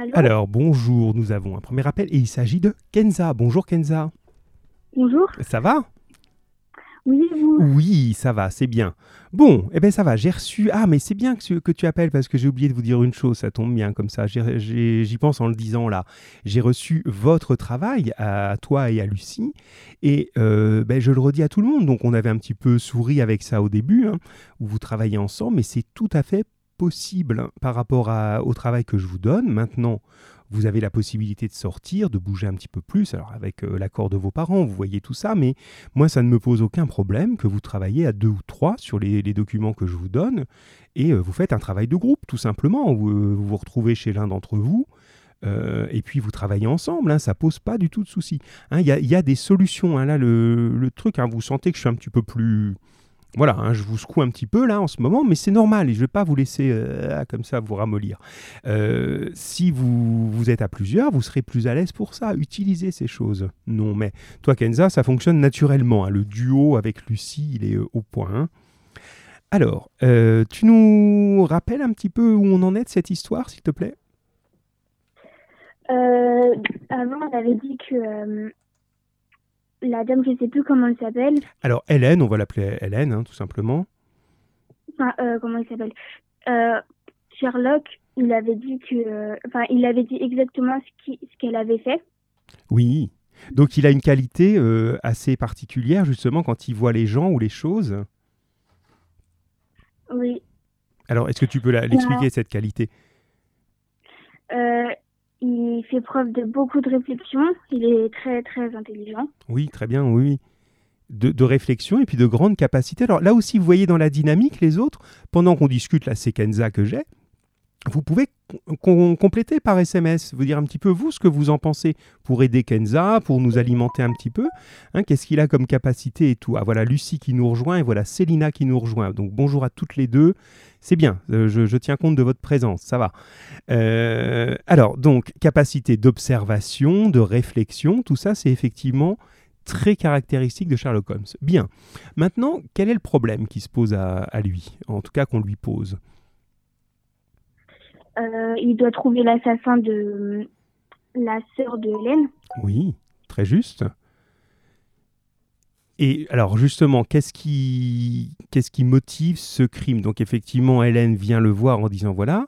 Allô Alors, bonjour, nous avons un premier appel et il s'agit de Kenza. Bonjour Kenza. Bonjour. Ça va? Oui, vous? Oui, ça va, c'est bien. Bon, eh bien ça va, j'ai reçu... Ah, mais c'est bien que, tu- que tu appelles parce que j'ai oublié de vous dire une chose, ça tombe bien comme ça, j'y pense en le disant là. J'ai reçu votre travail à toi et à Lucie et euh, ben, je le redis à tout le monde, donc on avait un petit peu souri avec ça au début, hein, où vous travaillez ensemble, mais c'est tout à fait possible par rapport au travail que je vous donne. Maintenant, vous avez la possibilité de sortir, de bouger un petit peu plus, alors avec euh, l'accord de vos parents, vous voyez tout ça, mais moi, ça ne me pose aucun problème que vous travaillez à deux ou trois sur les, documents que je vous donne, et euh, vous faites un travail de groupe, tout simplement. Vous euh, vous, retrouvez chez l'un d'entre vous, et puis vous travaillez ensemble, hein, ça pose pas du tout de souci. Hein, Il y, a, des solutions, hein, là, le, truc, vous sentez que je suis un petit peu plus... Voilà, hein, je vous secoue un petit peu là en ce moment, mais c'est normal et je ne vais pas vous laisser euh, comme ça vous ramollir. Euh, si vous, êtes à plusieurs, vous serez plus à l'aise pour ça. Utilisez ces choses. Non, mais toi, Kenza, ça fonctionne naturellement. hein. Le duo avec Lucie, il est euh, au point. Alors, tu nous rappelles un petit peu où on en est de cette histoire, s'il te plaît? Avant, on avait dit que la dame, je sais plus comment elle s'appelle. Alors, Hélène, on va l'appeler Hélène, hein, tout simplement. Enfin, euh, comment elle s'appelle? Euh, Sherlock, il avait dit que. Enfin, il avait dit exactement ce qu'elle avait fait. Oui. Donc, il a une qualité euh, assez particulière, justement, quand il voit les gens ou les choses. Oui. Alors, est-ce que tu peux l'expliquer, cette qualité? Il fait preuve de beaucoup de réflexion. Il est très, très intelligent. Oui, très bien, oui. de réflexion et puis de grande capacité. Alors là aussi, vous voyez dans la dynamique les autres, pendant qu'on discute la séquenza que j'ai, vous pouvez com- com- compléter par SMS, vous dire un petit peu vous ce que vous en pensez pour aider Kenza, pour nous alimenter un petit peu. Hein, Qu'est-ce qu'il a comme capacité et tout. Ah voilà Lucie qui nous rejoint et voilà Célina qui nous rejoint. Donc bonjour à toutes les deux. C'est bien, euh, je, tiens compte de votre présence, ça va. Euh, alors donc capacité d'observation, de réflexion, tout ça c'est effectivement très caractéristique de Sherlock Holmes. Bien. Maintenant, quel est le problème qui se pose à lui En tout cas, qu'on lui pose? Euh, il doit trouver l'assassin de euh, la sœur de Hélène. Oui, très juste. Et alors justement, qu'est-ce qui, qu'est-ce qui motive ce crime? Donc effectivement, Hélène vient le voir en disant voilà,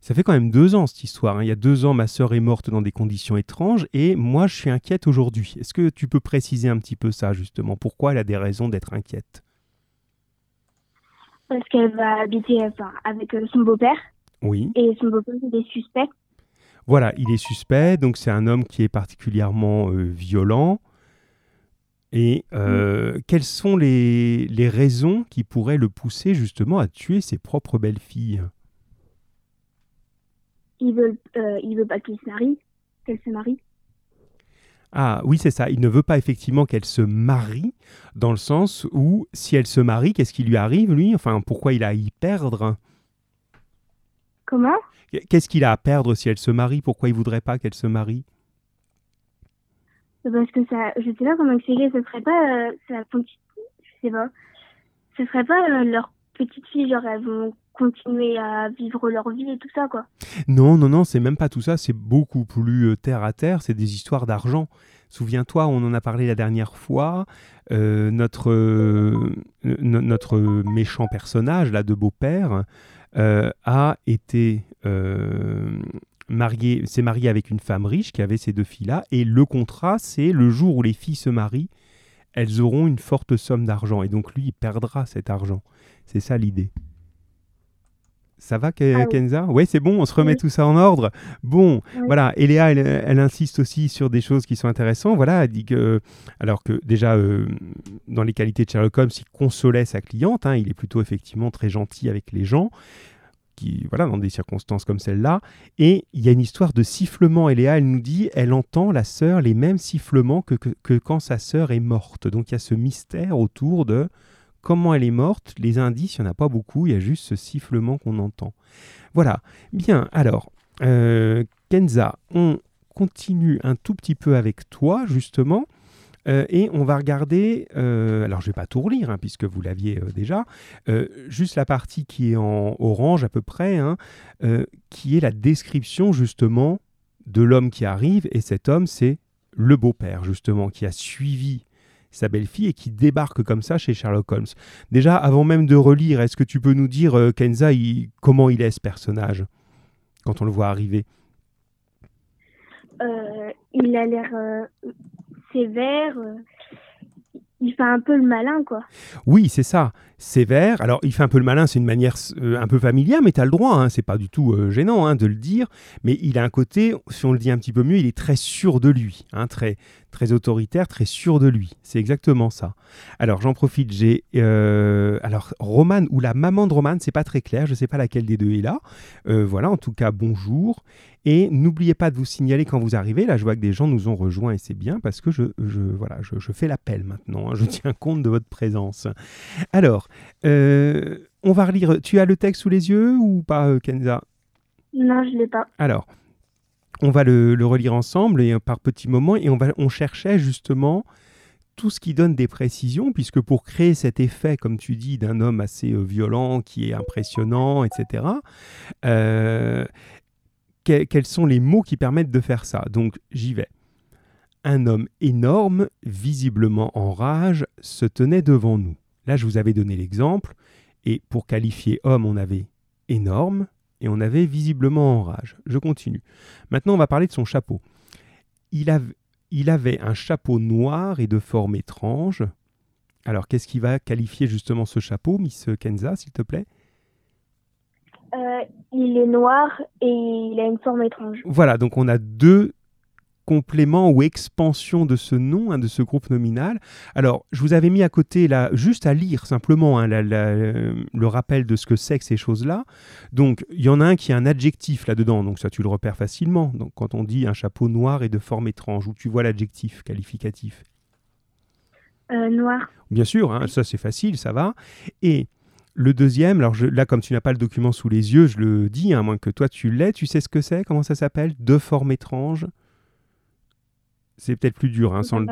ça fait quand même deux ans cette histoire. hein. Il y a deux ans, ma sœur est morte dans des conditions étranges et moi, je suis inquiète aujourd'hui. Est-ce que tu peux préciser un petit peu ça justement? Pourquoi elle a des raisons d'être inquiète? Parce qu'elle va habiter enfin, avec euh, son beau-père. Oui. Et son beau-père, il est suspect. Voilà, il est suspect, donc c'est un homme qui est particulièrement euh, violent. Et euh, quelles sont les, les raisons qui pourraient le pousser justement à tuer ses propres belles-filles? Il veut, euh, il veut pas qu'il se marie, qu'elle se marie. Ah oui, c'est ça, il ne veut pas effectivement qu'elle se marie, dans le sens où si elle se marie, qu'est-ce qui lui arrive lui? Enfin, pourquoi il a à y perdre? Comment? Qu'est-ce qu'il a à perdre si elle se marie? Pourquoi il voudrait pas qu'elle se marie? Parce que ça, je sais pas comment expliquer, ce serait pas, euh, ça, je sais pas, ce serait pas euh, leur petite fille, genre elles vont continuer à vivre leur vie et tout ça, quoi. Non, non, non, c'est même pas tout ça, c'est beaucoup plus euh, terre à terre, c'est des histoires d'argent. Souviens-toi, on en a parlé la dernière fois, euh, notre, euh, no- notre méchant personnage, là, de beau-père, euh, a été euh, marié, s'est marié avec une femme riche qui avait ces deux filles-là, et le contrat, c'est le jour où les filles se marient, elles auront une forte somme d'argent, et donc lui, il perdra cet argent. C'est ça l'idée. Ça va, Ke- Ah oui. Kenza? Oui, c'est bon, on se remet Oui. tout ça en ordre. Bon, Oui. voilà. Et Léa, elle, elle insiste aussi sur des choses qui sont intéressantes. Voilà, elle dit que, alors que déjà, euh, dans les qualités de Sherlock Holmes, il consolait sa cliente. hein, il est plutôt effectivement très gentil avec les gens. Qui, voilà, dans des circonstances comme celle-là. Et il y a une histoire de sifflement. Et Léa, elle nous dit, elle entend, la sœur, les mêmes sifflements que, que, que quand sa sœur est morte. Donc il y a ce mystère autour de comment elle est morte. Les indices, il n'y en a pas beaucoup, il y a juste ce sifflement qu'on entend. Voilà. Bien, alors, euh, Kenza, on continue un tout petit peu avec toi, justement. Euh, et on va regarder, euh, alors je ne vais pas tout relire hein, puisque vous l'aviez déjà, juste la partie qui est en orange à peu près, hein, qui est la description justement de l'homme qui arrive. Et cet homme, c'est le beau-père justement qui a suivi sa belle-fille et qui débarque comme ça chez Sherlock Holmes. Déjà, avant même de relire, est-ce que tu peux nous dire, Kenza, comment il est ce personnage quand on le voit arriver? Il a l'air sévère. Euh, il fait un peu le malin, quoi. Oui, c'est ça. Sévère. Alors, il fait un peu le malin, c'est une manière euh, un peu familière, mais tu as le droit, hein, c'est pas du tout euh, gênant hein, de le dire. Mais il a un côté, si on le dit un petit peu mieux, il est très sûr de lui, hein, très, très autoritaire, très sûr de lui. C'est exactement ça. Alors, j'en profite, j'ai. alors, Romane ou la maman de Romane, c'est pas très clair, je sais pas laquelle des deux est là. voilà, en tout cas, bonjour. Et n'oubliez pas de vous signaler quand vous arrivez. Là, je vois que des gens nous ont rejoints et c'est bien parce que je, voilà, je, fais l'appel maintenant. Hein. je tiens compte de votre présence. Alors, euh, on va relire. Tu as le texte sous les yeux ou pas, euh, Kenza? Non, je ne l'ai pas. Alors, on va le, relire ensemble et euh, par petits moments. Et on, va, on cherchait justement tout ce qui donne des précisions, puisque pour créer cet effet, comme tu dis, d'un homme assez violent, qui est impressionnant, etc., euh, quels sont les mots qui permettent de faire ça. Donc j'y vais. Un homme énorme, visiblement en rage, se tenait devant nous. Là, je vous avais donné l'exemple, et pour qualifier homme, on avait énorme et on avait visiblement en rage. Je continue. Maintenant, on va parler de son chapeau. Il, avait un chapeau noir et de forme étrange. Alors, qu'est-ce qui va qualifier justement ce chapeau, Miss Kenza, s'il te plaît? Euh, il est noir et il a une forme étrange. Voilà, donc on a deux compléments ou expansions de ce nom, hein, de ce groupe nominal. Alors, je vous avais mis à côté, là, juste à lire simplement hein, le rappel de ce que c'est que ces choses-là. Donc, il y en a un qui a un adjectif là-dedans, donc ça tu le repères facilement. Donc, quand on dit un chapeau noir et de forme étrange, où tu vois l'adjectif qualificatif? Euh, Noir. Bien sûr, hein, ça c'est facile, ça va. Et le deuxième, alors là, comme tu n'as pas le document sous les yeux, je le dis, à hein, moins que toi tu l'aies, tu sais ce que c'est Comment ça s'appelle? Deux formes étranges C'est peut-être plus dur. Hein, sans le...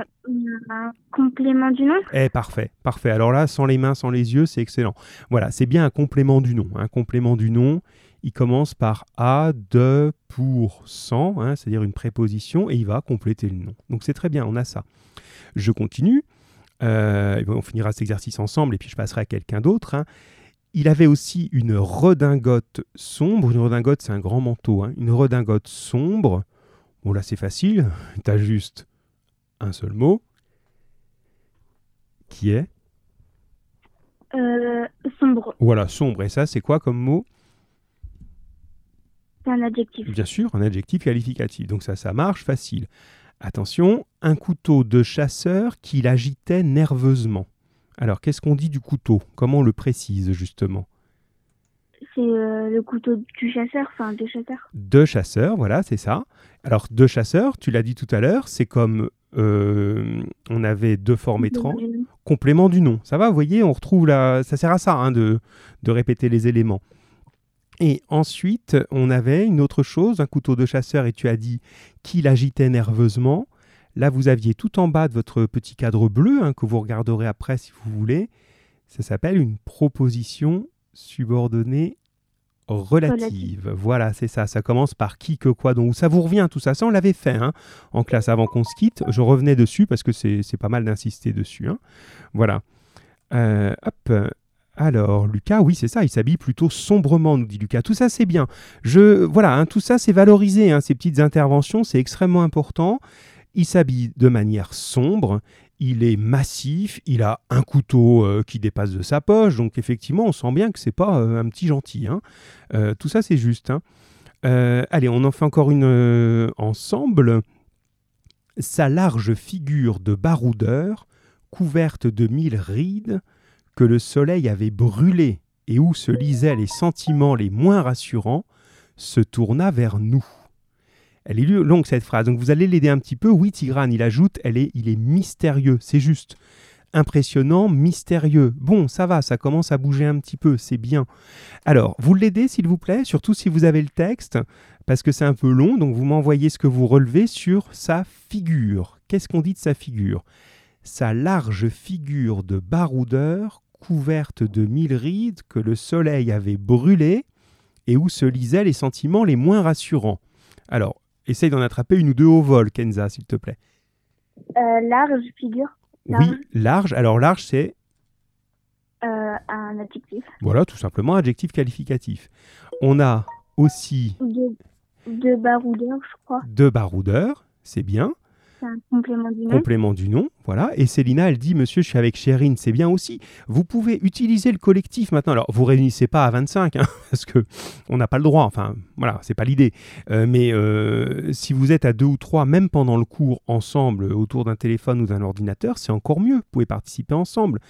Un complément du nom? Eh, parfait, parfait. Alors là, sans les mains, sans les yeux, c'est excellent. Voilà, c'est bien un complément du nom. Un complément du nom, il commence par A, de, pour, sans, hein, c'est-à-dire une préposition, et il va compléter le nom. Donc c'est très bien, on a ça. Je continue. Euh, on finira cet exercice ensemble et puis je passerai à quelqu'un d'autre. Il avait aussi une redingote sombre. Une redingote, c'est un grand manteau. Hein. Une redingote sombre. Bon, là, c'est facile. Tu as juste un seul mot. Qui est? Euh, Sombre. Voilà, sombre. Et ça, c'est quoi comme mot? Un adjectif. Bien sûr, un adjectif qualificatif. Donc ça, ça marche facile. Attention, un couteau de chasseur qu'il agitait nerveusement. Alors, qu'est-ce qu'on dit du couteau? Comment on le précise justement? C'est euh, le couteau du chasseur, enfin de chasseur. De chasseur, voilà, c'est ça. Alors, de chasseur, tu l'as dit tout à l'heure, c'est comme euh, on avait deux formes étranges. Complément du nom. Ça va, vous voyez, on retrouve la. Ça sert à ça hein, de, de répéter les éléments. Et ensuite, on avait une autre chose, un couteau de chasseur, et tu as dit qu'il agitait nerveusement. Là, vous aviez tout en bas de votre petit cadre bleu, hein, que vous regarderez après si vous voulez. Ça s'appelle une proposition subordonnée relative. Voilà, c'est ça. Ça commence par qui, que, quoi. Donc, ça vous revient tout ça. Ça, on l'avait fait hein, en classe avant qu'on se quitte. Je revenais dessus parce que c'est pas mal d'insister dessus. Hein. Voilà. Euh, hop. Alors, Lucas, oui, c'est ça, il s'habille plutôt sombrement, nous dit Lucas. Tout ça, c'est bien. Je, voilà, tout ça, c'est valorisé. ces petites interventions, c'est extrêmement important. Il s'habille de manière sombre, il est massif, il a un couteau euh, qui dépasse de sa poche, donc effectivement, on sent bien que c'est pas euh, un petit gentil. Hein. Euh, tout ça, c'est juste. Hein. allez, on en fait encore une ensemble. Sa large figure de baroudeur, couverte de mille rides, que le soleil avait brûlé et où se lisaient les sentiments les moins rassurants, se tourna vers nous. Elle est longue cette phrase, donc vous allez l'aider un petit peu. Oui, Tigrane, il ajoute, elle est, il est mystérieux, c'est juste. Impressionnant, mystérieux. Bon, ça va, ça commence à bouger un petit peu, c'est bien. Alors, vous l'aidez s'il vous plaît, surtout si vous avez le texte, parce que c'est un peu long, donc vous m'envoyez ce que vous relevez sur sa figure. Qu'est-ce qu'on dit de sa figure? Sa large figure de baroudeur couverte de mille rides que le soleil avait brûlées et où se lisaient les sentiments les moins rassurants. Alors, essaye d'en attraper une ou deux au vol, Kenza, s'il te plaît. Euh, large figure. Oui, large. Alors, large, c'est Euh, un adjectif. Voilà, tout simplement adjectif qualificatif. On a aussi De, de baroudeur, je crois. deux baroudeurs, c'est bien. C'est un complément du nom. Voilà. Et Célina, elle dit Monsieur, je suis avec Chérine, c'est bien aussi. Vous pouvez utiliser le collectif maintenant. Alors, vous réunissez pas à 25, hein, parce que on n'a pas le droit. Enfin, voilà, c'est pas l'idée. Euh, mais euh, si vous êtes à deux ou trois, même pendant le cours, ensemble, autour d'un téléphone ou d'un ordinateur, c'est encore mieux. Vous pouvez participer ensemble.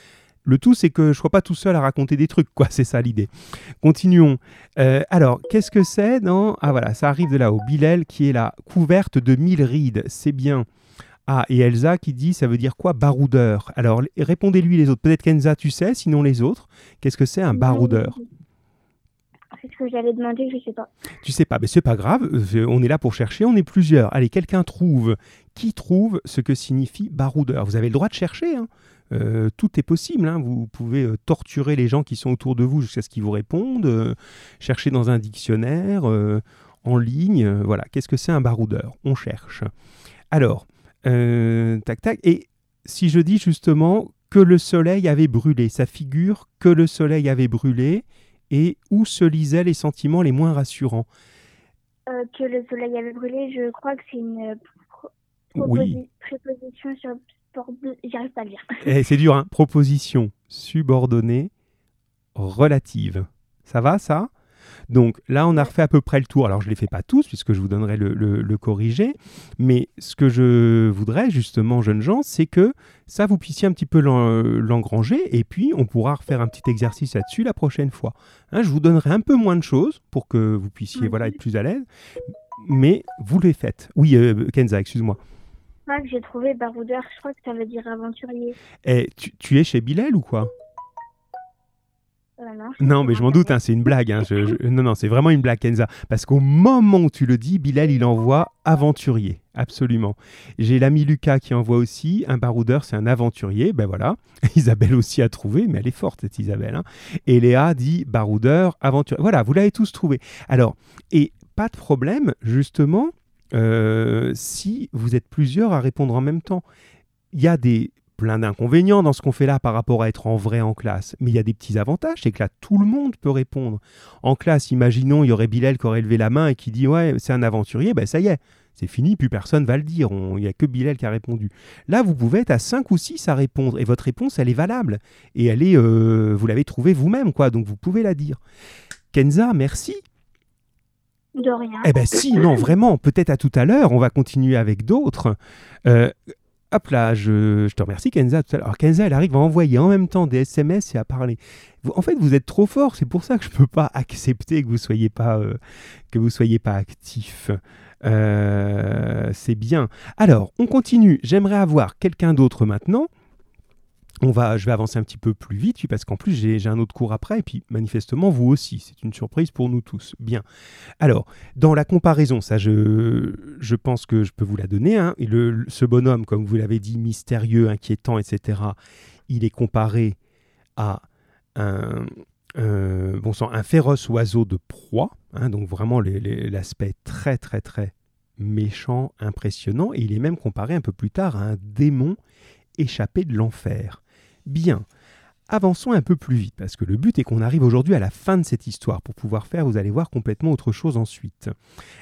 Le tout, c'est que je ne sois pas tout seul à raconter des trucs, quoi. C'est ça l'idée. Continuons. Euh, alors, qu'est-ce que c'est dans... Ah voilà, ça arrive de là-haut. Bilal qui est là, couverte de mille rides. C'est bien. Ah, et Elsa qui dit, ça veut dire quoi Baroudeur? Alors, répondez-lui les autres. Peut-être Kenza, tu sais, sinon les autres. Qu'est-ce que c'est un baroudeur? C'est ce que j'allais demander, je sais pas. Tu sais pas, mais c'est pas grave, euh, on est là pour chercher, on est plusieurs. Allez, quelqu'un trouve. Qui trouve ce que signifie baroudeur? Vous avez le droit de chercher, hein. Euh, tout est possible. hein. Vous pouvez euh, torturer les gens qui sont autour de vous jusqu'à ce qu'ils vous répondent, euh, chercher dans un dictionnaire, en ligne. voilà, qu'est-ce que c'est un baroudeur? On cherche. Alors, tac tac. Et si je dis justement que le soleil avait brûlé, ça figure que le soleil avait brûlé et où se lisaient les sentiments les moins rassurants. Euh, que le soleil avait brûlé, je crois que c'est une pro- Oui. préposition sur. J'arrive pas à le dire. Eh, c'est dur, hein Proposition subordonnée relative. Ça va, ça? Donc là, on a refait à peu près le tour. Alors, je ne les fais pas tous, puisque je vous donnerai le, le- le corriger. Mais ce que je voudrais, justement, jeunes gens, c'est que ça, vous puissiez un petit peu l'en- l'engranger. Et puis, on pourra refaire un petit exercice là-dessus la prochaine fois. Hein, je vous donnerai un peu moins de choses pour que vous puissiez voilà, être plus à l'aise. Mais vous les faites. Oui, euh, Kenza, excuse-moi. Que j'ai trouvé baroudeur, je crois que ça veut dire aventurier. Eh, tu, tu es chez Bilal ou quoi? Non, Non, mais je m'en doute, hein, c'est une blague. hein, je- je- Non, non, c'est vraiment une blague, Kenza. Parce qu'au moment où tu le dis, Bilal, il envoie aventurier. Absolument. J'ai l'ami Lucas qui envoie aussi un baroudeur, c'est un aventurier. Ben voilà. Isabelle aussi a trouvé, mais elle est forte, cette Isabelle. hein. Et Léa dit baroudeur, aventurier. Voilà, vous l'avez tous trouvé. Alors, et pas de problème, justement, euh, si vous êtes plusieurs à répondre en même temps. Il y a des plein d'inconvénients dans ce qu'on fait là par rapport à être en vrai en classe. Mais il y a des petits avantages, c'est que là, tout le monde peut répondre. En classe, imaginons, il y aurait Bilal qui aurait levé la main et qui dit Ouais, c'est un aventurier, ben ça y est, c'est fini, plus personne va le dire. Il n'y a que Bilal qui a répondu. Là, vous pouvez être à 5 ou 6 à répondre et votre réponse, elle est valable. Et elle est, euh, vous l'avez trouvée vous-même, quoi. Donc vous pouvez la dire. Kenza, merci. De rien. Eh ben si, non, vraiment, peut-être à tout à l'heure, on va continuer avec d'autres. Euh, hop là, je, te remercie Kenza. Tout à. Alors Kenza, elle arrive à envoyer en même temps des SMS et à parler. En fait, vous êtes trop fort, c'est pour ça que je ne peux pas accepter que vous soyez euh, soyez pas actif. Euh, c'est bien. Alors, on continue. J'aimerais avoir quelqu'un d'autre maintenant. On va, je vais avancer un petit peu plus vite, parce qu'en plus j'ai un autre cours après, et puis manifestement vous aussi. C'est une surprise pour nous tous. Bien. Alors, dans la comparaison, ça je, je pense que je peux vous la donner. hein. Le- ce bonhomme, comme vous l'avez dit, mystérieux, inquiétant, etc., il est comparé à un, bon sang, un féroce oiseau de proie. hein, donc vraiment l'aspect très très très méchant, impressionnant. Et il est même comparé un peu plus tard à un démon échappé de l'enfer. Bien. Avançons un peu plus vite, parce que le but est qu'on arrive aujourd'hui à la fin de cette histoire pour pouvoir faire, vous allez voir, complètement autre chose ensuite.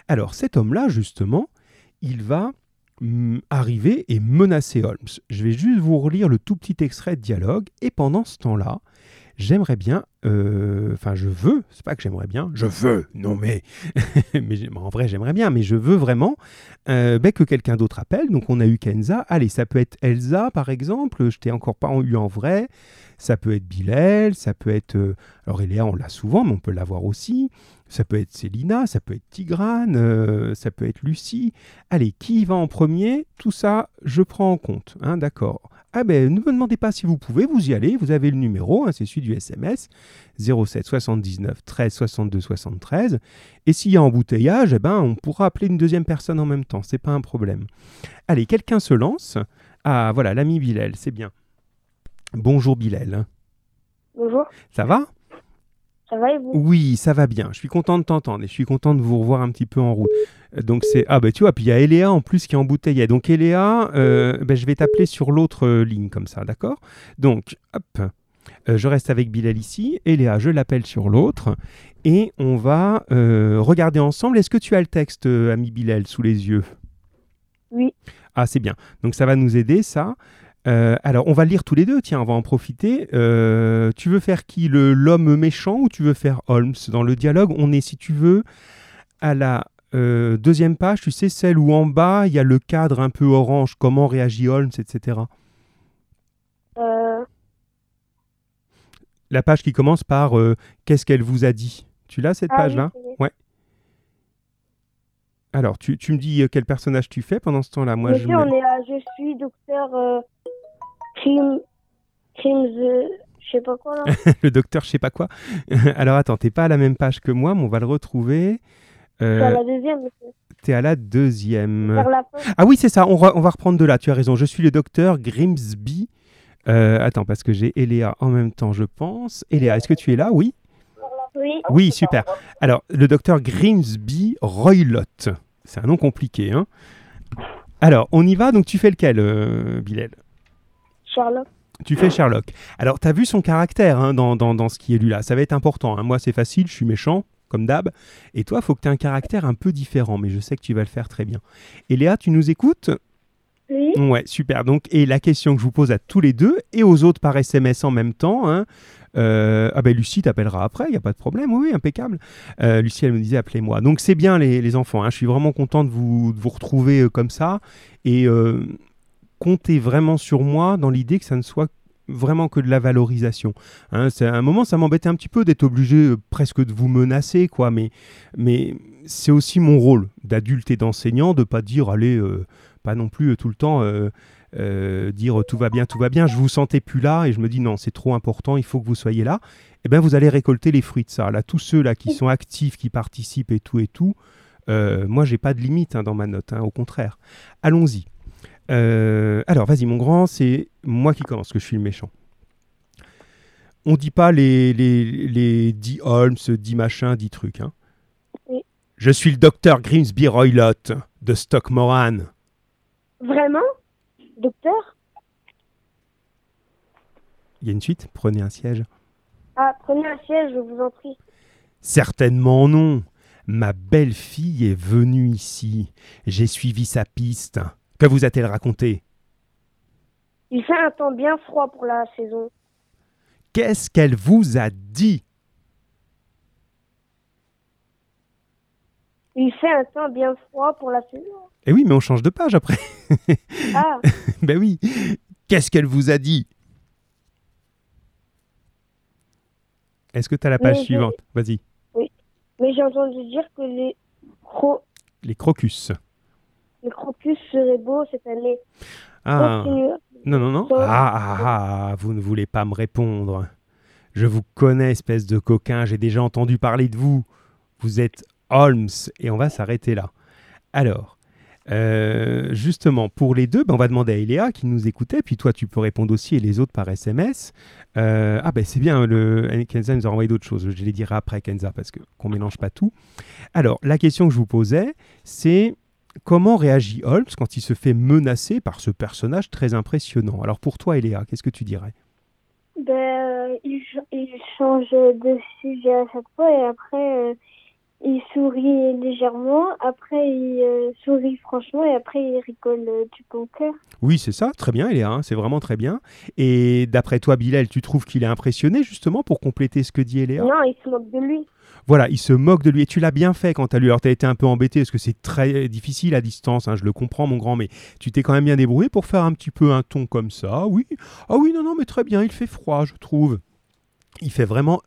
Alors cet homme-là, justement, il va hum, arriver et menacer Holmes. Je vais juste vous relire le tout petit extrait de dialogue, et pendant ce temps-là, j'aimerais bien, euh, enfin je veux, c'est pas que j'aimerais bien, je veux, non mais, mais en vrai j'aimerais bien, mais je veux vraiment euh, ben, que quelqu'un d'autre appelle. Donc on a eu Kenza, allez, ça peut être Elsa par exemple, je t'ai encore pas eu en vrai, ça peut être Bilal, ça peut être, euh, alors Eléa on l'a souvent, mais on peut l'avoir aussi, ça peut être Célina, ça peut être Tigrane, euh, ça peut être Lucie. Allez, qui va en premier? Tout ça, je prends en compte, hein, d'accord. Ah ben, ne me demandez pas si vous pouvez, vous y allez, vous avez le numéro, hein, c'est celui du SMS, 07 79 13 62 73. Et s'il y a embouteillage, eh ben, on pourra appeler une deuxième personne en même temps, c'est pas un problème. Allez, quelqu'un se lance. Ah, voilà, l'ami Bilal, c'est bien. Bonjour Bilal. Bonjour, Ça va? Ça va et vous? Oui, ça va bien. Je suis content de t'entendre et je suis content de vous revoir un petit peu en route. Euh, Donc c'est ah bah tu vois, puis il y a Eléa en plus qui est embouteillée. Donc Eléa, euh, ben, je vais t'appeler sur l'autre euh, ligne comme ça, d'accord? Donc hop, Euh, je reste avec Bilal ici. Eléa, je l'appelle sur l'autre et on va regarder ensemble. Est-ce que tu as le texte, ami Bilal, sous les yeux? Oui. Ah c'est bien. Donc ça va nous aider ça. Euh, alors, on va lire tous les deux, tiens, on va en profiter. Euh, tu veux faire qui? Le L'homme méchant ou tu veux faire Holmes? Dans le dialogue, on est, si tu veux, à la euh, deuxième page, tu sais, celle où en bas, il y a le cadre un peu orange, comment réagit Holmes, etc. La page qui commence par Qu'est-ce qu'elle vous a dit? Tu l'as, cette ah page-là? oui, est. Alors, tu, tu me dis quel personnage tu fais pendant ce temps-là? Moi, je Monsieur, mets- on est à Je suis docteur euh, euh, je sais pas quoi là. le docteur, je sais pas quoi. Alors, attends, t'es pas à la même page que moi, mais on va le retrouver. C'est à Euh, la deuxième. T'es à la deuxième. La. Ah oui, c'est ça, on, re- on va reprendre de là, tu as raison. Je suis le docteur Grimsby. Euh, attends, parce que j'ai Eléa en même temps, je pense. Eléa, est-ce que tu es là? Oui Oui. Oui, super. Alors, le docteur Grimsby Roylott. C'est un nom compliqué, hein Alors, on y va, donc tu fais lequel, euh, Bilal? Sherlock. Tu fais Sherlock. Alors, tu as vu son caractère hein, dans, dans- dans ce qui est lu là. Ça va être important. hein. Moi, c'est facile, je suis méchant, comme d'hab. Et toi, il faut que tu aies un caractère un peu différent, mais je sais que tu vas le faire très bien. Eléa, tu nous écoutes? Oui. Ouais, super. Donc, et la question que je vous pose à tous les deux et aux autres par SMS en même temps, hein, euh, ah ben Lucie t'appellera après, il n'y a pas de problème, oui, impeccable. Euh, Lucie, elle me disait appelez-moi. Donc c'est bien les, les enfants, hein. je suis vraiment content de vous, de vous retrouver euh, comme ça et comptez vraiment sur moi dans l'idée que ça ne soit vraiment que de la valorisation. Hein, c'est à un moment, ça m'embêtait un petit peu d'être obligé euh, presque de vous menacer, quoi. Mais, mais c'est aussi mon rôle d'adulte et d'enseignant de pas dire allez, euh, pas non plus euh, tout le temps dire tout va bien, tout va bien. Je vous sentais plus là et je me dis non, c'est trop important, il faut que vous soyez là. Et bien, vous allez récolter les fruits de ça. Là, tous ceux là qui sont actifs, qui participent et tout et tout. moi, j'ai pas de limite hein, dans ma note, hein, au contraire. Allons-y. Euh, alors, vas-y, mon grand, c'est moi qui commence, que je suis le méchant. On dit pas les, les, les 10 Holmes, 10 machins, 10 trucs. Hein. Oui. Je suis le docteur Grimsby Roylott de Stockmoran. Vraiment? Docteur? Il y a une suite? Prenez un siège. Ah, prenez un siège, je vous en prie. Certainement non. Ma belle-fille est venue ici. J'ai suivi sa piste. Que vous a-t-elle raconté? Il fait un temps bien froid pour la saison. Qu'est-ce qu'elle vous a dit? Il fait un temps bien froid pour la saison. Eh oui, mais on change de page après. Ah, ben oui. Qu'est-ce qu'elle vous a dit? Est-ce que tu as la page Mais suivante? Vas-y. mais j'ai entendu dire que les, cro Les crocus. Les crocus seraient beaux cette année. Ah. Continue. Non, non, non. Donc- Ah, ah, ah, vous ne voulez pas me répondre. Je vous connais, espèce de coquin, j'ai déjà entendu parler de vous. Vous êtes Holmes, et on va s'arrêter là. Alors, euh, justement, pour les deux, ben, on va demander à Eléa qui nous écoutait, puis toi, tu peux répondre aussi, et les autres par SMS. Euh, ah ben c'est bien, le, Kenza nous a envoyé d'autres choses, je les dirai après, Kenza, parce qu'on mélange pas tout. Alors, la question que je vous posais, c'est comment réagit Holmes quand il se fait menacer par ce personnage très impressionnant? Alors pour toi, Eléa, qu'est-ce que tu dirais? Ben, euh, il, ch- il change de sujet à chaque fois et après euh, il sourit légèrement, après il euh, sourit franchement et après il rigole euh, du bon cœur. Oui, c'est ça, très bien, Eléa, hein, c'est vraiment très bien. Et d'après toi, Bilal, tu trouves qu'il est impressionné justement pour compléter ce que dit Eléa? Non, il se moque de lui. Voilà, il se moque de lui. Et tu l'as bien fait quand tu as lu. Alors, tu as été un peu embêté parce que c'est très difficile à distance, hein, je le comprends, mon grand, mais tu t'es quand même bien débrouillé pour faire un petit peu un ton comme ça. Oui, ah oui, non, non, mais très bien, il fait froid, je trouve. Il fait vraiment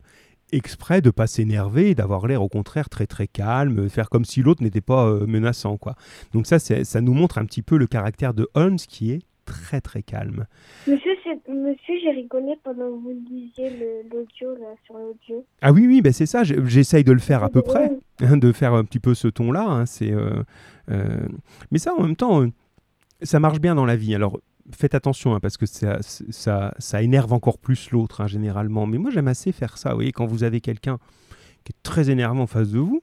exprès de pas s'énerver et d'avoir l'air au contraire très très calme, faire comme si l'autre n'était pas euh, menaçant quoi. Donc ça ça nous montre un petit peu le caractère de Holmes qui est très très calme. Monsieur, monsieur j'ai rigolé pendant que vous lisiez le- l'audio là sur l'audio. Ah oui oui, ben c'est ça, j'essaye de le faire à peu près. hein, de faire un petit peu ce ton-là. hein, c'est, euh, euh, mais ça, en même temps, ça marche bien dans la vie. Alors, faites attention, hein, parce que ça, ça, ça, énerve encore plus l'autre, hein, généralement. Mais moi, j'aime assez faire ça. Vous voyez, quand vous avez quelqu'un qui est très énervant en face de vous,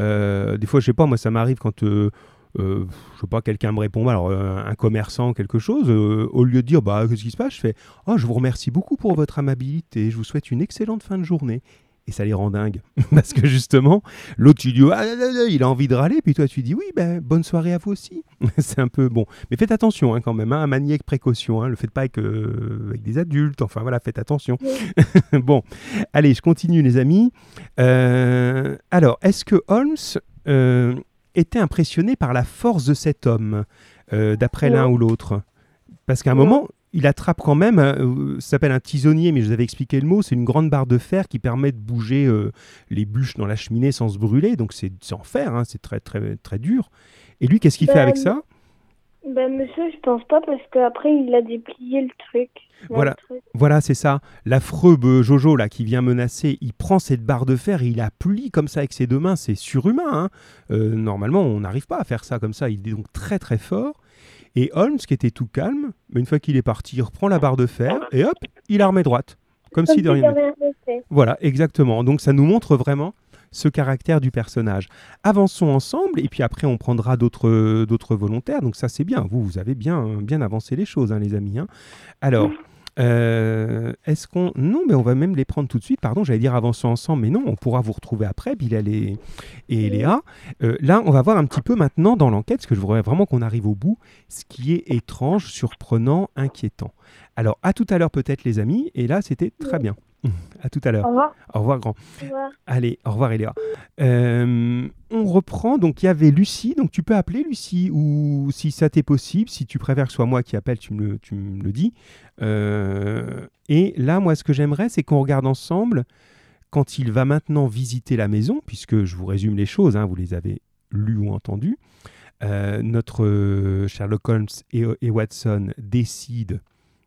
euh, des fois, je sais pas, moi, ça m'arrive quand, euh, euh, je sais pas, quelqu'un me répond, alors un commerçant, quelque chose, au lieu de dire, bah, qu'est-ce qui se passe, je fais, oh, je vous remercie beaucoup pour votre amabilité, je vous souhaite une excellente fin de journée et ça les rend dingues. Parce que justement, l'autre, tu dis, ah, il a envie de râler, puis toi, tu dis, oui, ben, bonne soirée à vous aussi. c'est un peu bon. Mais faites attention hein, quand même, hein, à manier avec précaution. Hein, le faites pas avec, euh, avec, des adultes, enfin voilà, faites attention. bon, allez, je continue, les amis. Euh, alors, est-ce que Holmes euh, était impressionné par la force de cet homme, d'après l'un ou l'autre? Parce qu'à un moment, il attrape quand même, euh, ça s'appelle un tisonnier, mais je vous avais expliqué le mot, c'est une grande barre de fer qui permet de bouger euh, les bûches dans la cheminée sans se brûler, donc c'est en fer, hein, c'est très, très, très dur. Et lui, qu'est-ce qu'il fait avec ben, ça? ben, monsieur, je pense pas, parce qu'après, il a déplié le truc. Voilà, voilà c'est ça. L'affreux Jojo là qui vient menacer, il prend cette barre de fer et il la plie comme ça avec ses deux mains. C'est surhumain. Hein. Euh, normalement, on n'arrive pas à faire ça comme ça. Il est donc très très fort. Et Holmes, qui était tout calme, mais une fois qu'il est parti, il reprend la barre de fer et hop, il la remet droite. Comme, si de rien Voilà, exactement. Donc ça nous montre vraiment ce caractère du personnage. Avançons ensemble et puis après on prendra d'autres volontaires. Donc ça c'est bien. Vous, vous avez bien, bien avancé les choses, hein, les amis. Hein. Alors. Euh, est-ce qu'on... Non, mais on va même les prendre tout de suite. Pardon, j'allais dire avançons ensemble, mais non, on pourra vous retrouver après, Bilal et, et Léa. Euh, là, on va voir un petit peu maintenant dans l'enquête, parce que je voudrais vraiment qu'on arrive au bout, ce qui est étrange, surprenant, inquiétant. Alors, à tout à l'heure peut-être, les amis, et là, c'était très bien. À tout à l'heure. Au revoir. Au revoir, grand. Au revoir. Allez, au revoir, Eléa. Euh, on reprend. Donc, il y avait Lucie. Donc, tu peux appeler Lucie, ou si ça t'est possible, si tu préfères que ce soit moi qui appelle, tu me le, tu me le dis. Euh, et là, moi, ce que j'aimerais, c'est qu'on regarde ensemble quand il va maintenant visiter la maison, puisque je vous résume les choses, hein, vous les avez lues ou entendues. Euh, notre Sherlock Holmes et, et Watson décident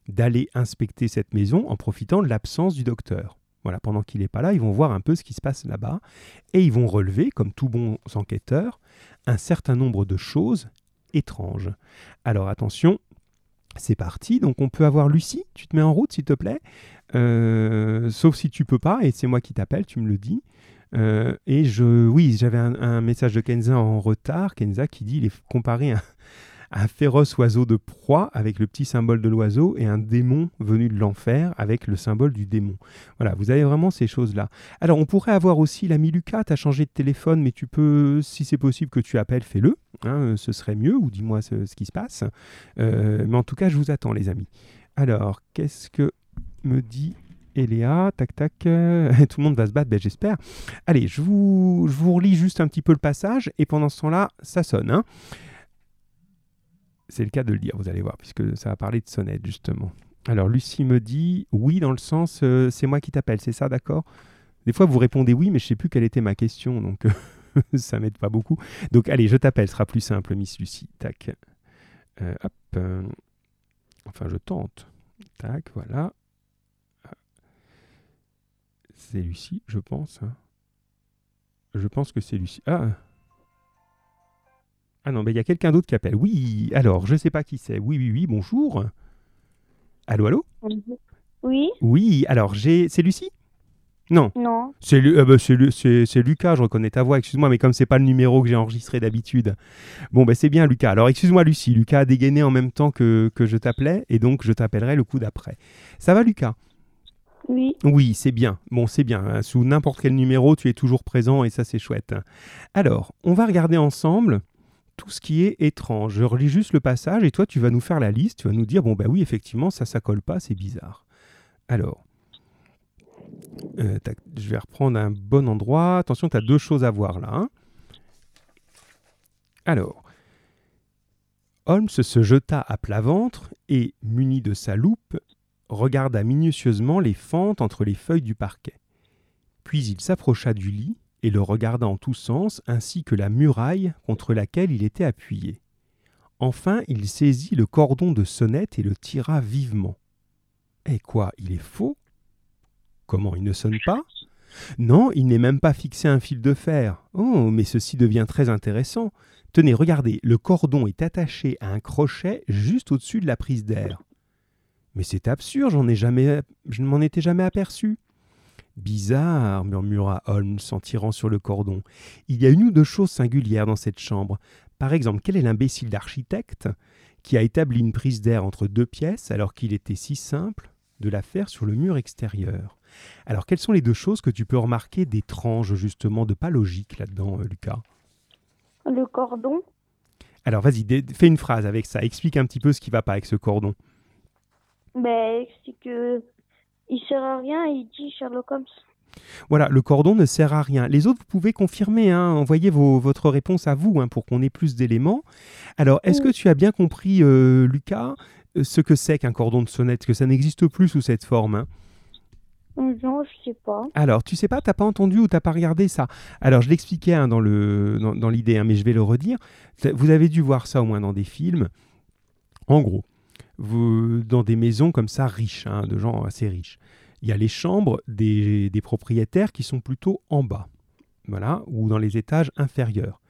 d'aller inspecter cette maison en profitant de l'absence du docteur. Voilà, pendant qu'il n'est pas là, ils vont voir un peu ce qui se passe là-bas et ils vont relever, comme tous bons enquêteurs, un certain nombre de choses étranges. Alors attention, c'est parti. Donc on peut avoir Lucie, tu te mets en route s'il te plaît? Euh, sauf si tu peux pas, et c'est moi qui t'appelle, tu me le dis. Euh, et je, oui, j'avais un, message de Kenza en retard. Kenza qui dit il est comparé à, un féroce oiseau de proie avec le petit symbole de l'oiseau et un démon venu de l'enfer avec le symbole du démon. Voilà, vous avez vraiment ces choses-là. Alors, on pourrait avoir aussi l'ami Lucas, tu as changé de téléphone, mais tu peux, si c'est possible que tu appelles, fais-le. Hein, ce serait mieux, ou dis-moi ce, qui se passe. Euh, mais en tout cas, je vous attends, les amis. Alors, qu'est-ce que me dit Eléa, tac tac, tout le monde va se battre, ben, j'espère. Allez, je vous, je vous relis juste un petit peu le passage, et pendant ce temps-là, ça sonne. Hein c'est le cas de le dire, vous allez voir, puisque ça va parler de sonnette, justement. Alors, Lucie me dit oui, dans le sens euh, c'est moi qui t'appelle, c'est ça, d'accord? Des fois, vous répondez oui, mais je ne sais plus quelle était ma question, donc ça m'aide pas beaucoup. Donc, allez, je t'appelle, ce sera plus simple, Miss Lucie. Tac. Euh, hop. Euh, enfin, je tente. Tac, voilà. C'est Lucie, je pense. Hein. Je pense que c'est Lucie. Ah ah non, mais il y a quelqu'un d'autre qui appelle. Oui, alors, je ne sais pas qui c'est. Oui, oui, oui, bonjour. Allô, allô? Oui. Oui, alors, j'ai... c'est Lucie? Non. Non. C'est, euh, bah, c'est, Lucas, je reconnais ta voix, excuse-moi, mais comme c'est pas le numéro que j'ai enregistré d'habitude. Bon, ben c'est bien Lucas. Alors, excuse-moi Lucie, Lucas a dégainé en même temps que, que je t'appelais, et donc je t'appellerai le coup d'après. Ça va Lucas? Oui. Oui, c'est bien. Bon, c'est bien. Hein. Sous n'importe quel numéro, tu es toujours présent et ça, c'est chouette. Alors, on va regarder ensemble tout ce qui est étrange. Je relis juste le passage et toi, tu vas nous faire la liste. Tu vas nous dire, bon, bah oui, effectivement, ça, ça colle pas, c'est bizarre. Alors, euh, je vais reprendre un bon endroit. Attention, tu as deux choses à voir là. Hein. Alors, Holmes se jeta à plat ventre et, muni de sa loupe, regarda minutieusement les fentes entre les feuilles du parquet. Puis il s'approcha du lit et le regarda en tous sens, ainsi que la muraille contre laquelle il était appuyé. Enfin, il saisit le cordon de sonnette et le tira vivement. Eh quoi, il est faux Comment il ne sonne pas Non, il n'est même pas fixé un fil de fer. Oh, mais ceci devient très intéressant. Tenez, regardez, le cordon est attaché à un crochet juste au-dessus de la prise d'air. Mais c'est absurde, j'en ai jamais, je ne m'en étais jamais aperçu. Bizarre, murmura Holmes en tirant sur le cordon. Il y a une ou deux choses singulières dans cette chambre. Par exemple, quel est l'imbécile d'architecte qui a établi une prise d'air entre deux pièces alors qu'il était si simple de la faire sur le mur extérieur? Alors, quelles sont les deux choses que tu peux remarquer d'étrange, justement, de pas logique là-dedans, euh, Lucas? Le cordon. Alors, vas-y, fais une phrase avec ça. Explique un petit peu ce qui va pas avec ce cordon. Ben, c'est que il sert à rien, il dit Sherlock Holmes. Voilà, le cordon ne sert à rien. Les autres, vous pouvez confirmer, hein, envoyez votre réponse à vous hein, pour qu'on ait plus d'éléments. Alors, est-ce que tu as bien compris, euh, Lucas, euh, ce que c'est qu'un cordon de sonnette? Que ça n'existe plus sous cette forme hein? Non, je sais pas. Alors, tu sais pas, t'as pas entendu ou t'as pas regardé ça? Alors, je l'expliquais hein, dans l'idée, dans, mais je vais le redire. Vous avez dû voir ça au moins dans des films. En gros, vous, dans des maisons comme ça riches, de gens assez riches il y a les chambres des, propriétaires qui sont plutôt en bas, voilà, ou dans les étages inférieurs.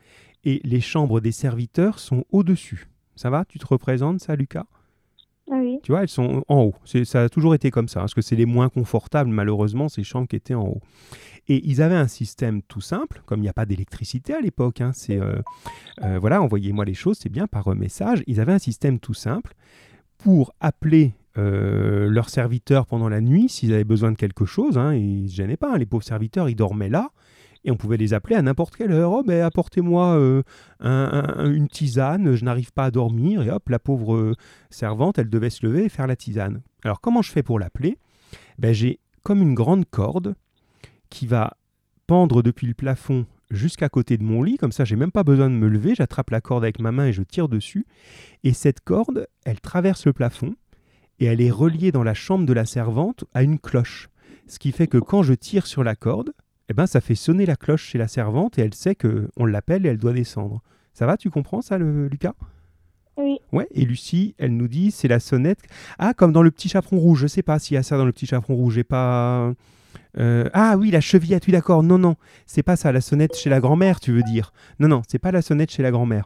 Et les chambres des serviteurs sont au-dessus. Ça va? Tu te représentes ça, Lucas? Ah oui. Tu vois, elles sont en haut. Ça a toujours été comme ça, hein, parce que c'est les moins confortables, malheureusement, ces chambres qui étaient en haut. Et ils avaient un système tout simple, comme il n'y a pas d'électricité à l'époque. Hein, c'est euh, euh, voilà, envoyez-moi les choses, c'est bien par message. Ils avaient un système tout simple pour appeler euh, leurs serviteurs pendant la nuit s'ils avaient besoin de quelque chose. Hein, ils ne se gênaient pas. Hein. les pauvres serviteurs, ils dormaient là. Et on pouvait les appeler à n'importe quelle heure. Oh, ben, apportez-moi euh, une tisane, je n'arrive pas à dormir. Et hop, la pauvre euh, servante, elle devait se lever et faire la tisane. Alors, comment je fais pour l'appeler? Ben, J'ai comme une grande corde qui va pendre depuis le plafond jusqu'à côté de mon lit, comme ça j'ai même pas besoin de me lever, j'attrape la corde avec ma main et je tire dessus. Et cette corde, elle traverse le plafond, et elle est reliée dans la chambre de la servante à une cloche. Ce qui fait que quand je tire sur la corde, eh ben, ça fait sonner la cloche chez la servante et elle sait que on l'appelle et elle doit descendre. Ça va, tu comprends ça, le, Lucas? Oui. Ouais, et Lucie, elle nous dit, c'est la sonnette. Ah, comme dans le petit chaperon rouge, je sais pas s'il y a ça dans le petit chaperon rouge, j'ai pas... Euh, ah oui, la chevillette, oui d'accord, non, non, c'est pas ça, la sonnette chez la grand-mère, tu veux dire. Non, non, c'est pas la sonnette chez la grand-mère.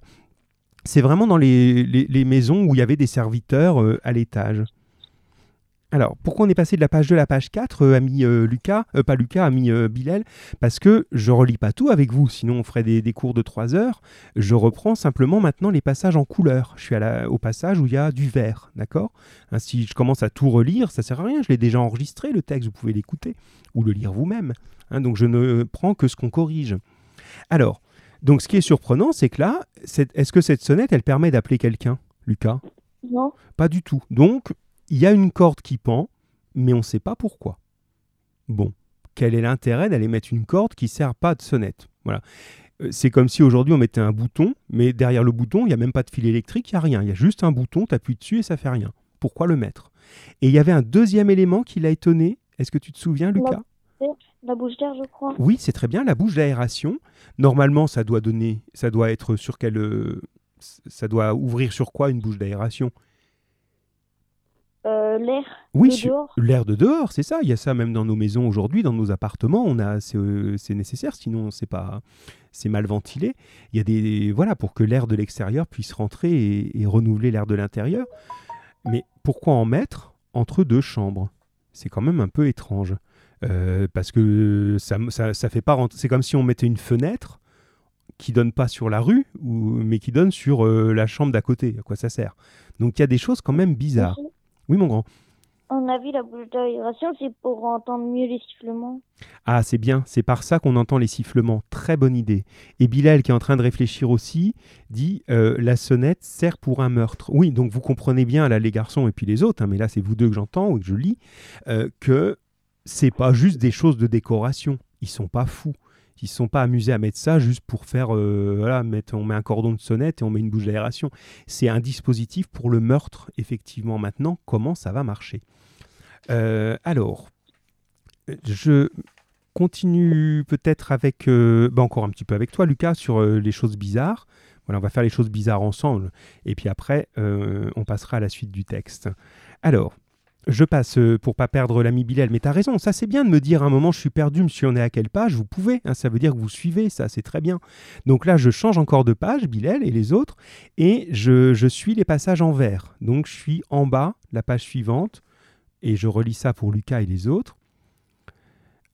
C'est vraiment dans les, les, maisons où il y avait des serviteurs euh, à l'étage. Alors, pourquoi on est passé de la page 2 à la page 4, euh, ami euh, Lucas, euh, pas Lucas, ami Bilal? Parce que je relis pas tout avec vous, sinon on ferait des, cours de 3 heures. Je reprends simplement maintenant les passages en couleur. Je suis à au passage où il y a du vert, d'accord? Hein, Si je commence à tout relire, ça sert à rien, je l'ai déjà enregistré le texte, vous pouvez l'écouter ou le lire vous-même. Hein, donc je ne prends que ce qu'on corrige. Alors, donc ce qui est surprenant, c'est que là, est-ce que cette sonnette, elle permet d'appeler quelqu'un, Lucas? Non. Pas du tout. Donc, il y a une corde qui pend, mais on ne sait pas pourquoi. Bon, quel est l'intérêt d'aller mettre une corde qui ne sert pas de sonnette? Voilà. Euh, c'est comme si aujourd'hui on mettait un bouton, mais derrière le bouton, il n'y a même pas de fil électrique, il n'y a rien. Il y a juste un bouton, tu appuies dessus et ça fait rien. Pourquoi le mettre? Et il y avait un deuxième élément qui l'a étonné. Est-ce que tu te souviens, Lucas? la bouche d'air, je crois. Oui, c'est très bien, la bouche d'aération. Normalement, ça doit donner, ça doit être sur quel, euh, ça doit ouvrir sur quoi une bouche d'aération? Euh, l'air oui, de dehors. L'air de dehors, c'est ça. Il y a ça même dans nos maisons aujourd'hui, dans nos appartements. On a, c'est, euh, nécessaire, sinon c'est pas, c'est mal ventilé. Il y a des, voilà, pour que l'air de l'extérieur puisse rentrer et, renouveler l'air de l'intérieur. Mais pourquoi en mettre entre deux chambres? C'est quand même un peu étrange. Euh, parce que ça, ça, fait pas C'est comme si on mettait une fenêtre qui donne pas sur la rue, ou, mais qui donne sur la chambre d'à côté. À quoi ça sert Donc il y a des choses quand même bizarres. Oui, mon grand. On a vu la bouche d'aération, c'est pour entendre mieux les sifflements. Ah, c'est bien, c'est par ça qu'on entend les sifflements. Très bonne idée. Et Bilal, qui est en train de réfléchir aussi, dit euh, la sonnette sert pour un meurtre. Oui, donc vous comprenez bien, là, les garçons et puis les autres, hein, mais là, c'est vous deux que j'entends ou que je lis, euh, que c'est pas juste des choses de décoration. Ils sont pas fous. Ils ne sont pas amusés à mettre ça juste pour faire, euh, voilà, on met un cordon de sonnette et on met une bouche d'aération. C'est un dispositif pour le meurtre, effectivement. Maintenant, comment ça va marcher? Euh, Alors, je continue peut-être avec, euh, bah, encore un petit peu avec toi, Lucas, sur les choses bizarres. Voilà, on va faire les choses bizarres ensemble. Et puis après, on passera à la suite du texte. Alors, je passe euh, pour pas perdre l'ami Bilal, mais tu as raison, ça c'est bien de me dire un moment je suis perdu, monsieur, on est à quelle page Vous pouvez, hein, ça veut dire que vous suivez, ça c'est très bien. Donc là je change encore de page, Bilal et les autres, et je, je suis les passages en vert. Donc je suis en bas, la page suivante, et je relis ça pour Lucas et les autres.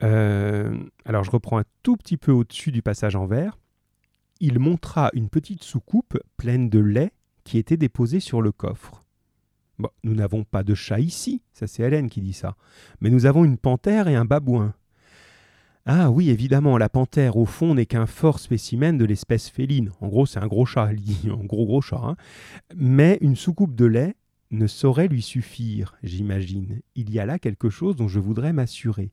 Euh, alors je reprends un tout petit peu au-dessus du passage en vert. Il montra une petite soucoupe pleine de lait qui était déposée sur le coffre. Bon, nous n'avons pas de chat ici, ça c'est Hélène qui dit ça, mais nous avons une panthère et un babouin. Ah oui, évidemment, la panthère au fond n'est qu'un fort spécimen de l'espèce féline. En gros, c'est un gros chat, un gros gros chat. Hein. Mais une soucoupe de lait ne saurait lui suffire, j'imagine. Il y a là quelque chose dont je voudrais m'assurer.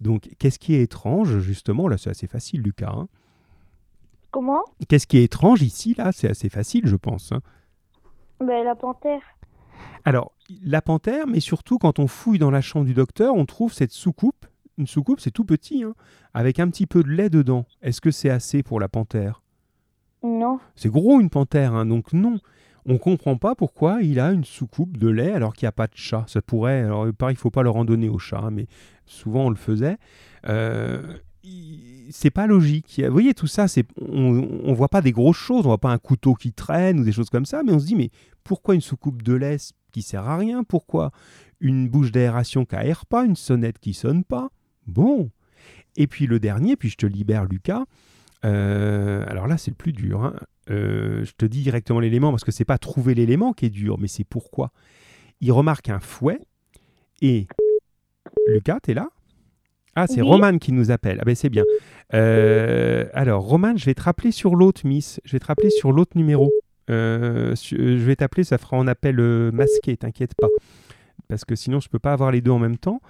Donc, qu'est-ce qui est étrange, justement Là, c'est assez facile, Lucas. Hein. Comment? Qu'est-ce qui est étrange ici, là? C'est assez facile, je pense. Hein. ben, La panthère. Alors, la panthère, mais surtout quand on fouille dans la chambre du docteur, on trouve cette soucoupe. Une soucoupe, c'est tout petit, hein, avec un petit peu de lait dedans. Est-ce que c'est assez pour la panthère? Non. C'est gros une panthère, hein, donc non. On ne comprend pas pourquoi il a une soucoupe de lait alors qu'il n'y a pas de chat. Ça pourrait, alors pareil, il faut pas leur en donner au chat, hein, mais souvent on le faisait. Euh, c'est pas logique. Vous voyez, tout ça, on voit pas des grosses choses, on voit pas un couteau qui traîne ou des choses comme ça, mais on se dit, mais pourquoi une soucoupe de lait qui sert à rien? Pourquoi une bouche d'aération qui n'aère pas, une sonnette qui sonne pas? Bon. Et puis le dernier, puis je te libère Lucas. Euh, alors là, c'est le plus dur. Hein. Euh, je te dis directement l'élément parce que c'est pas trouver l'élément qui est dur, mais c'est pourquoi. Il remarque un fouet et Lucas, es là? Ah, c'est Roman qui nous appelle. Ah ben c'est bien. Euh, alors, Roman, je vais te rappeler sur l'autre, Miss. Je vais te rappeler sur l'autre numéro. Euh, je vais t'appeler, ça fera un appel euh, masqué, t'inquiète pas. Parce que sinon, je ne peux pas avoir les deux en même temps.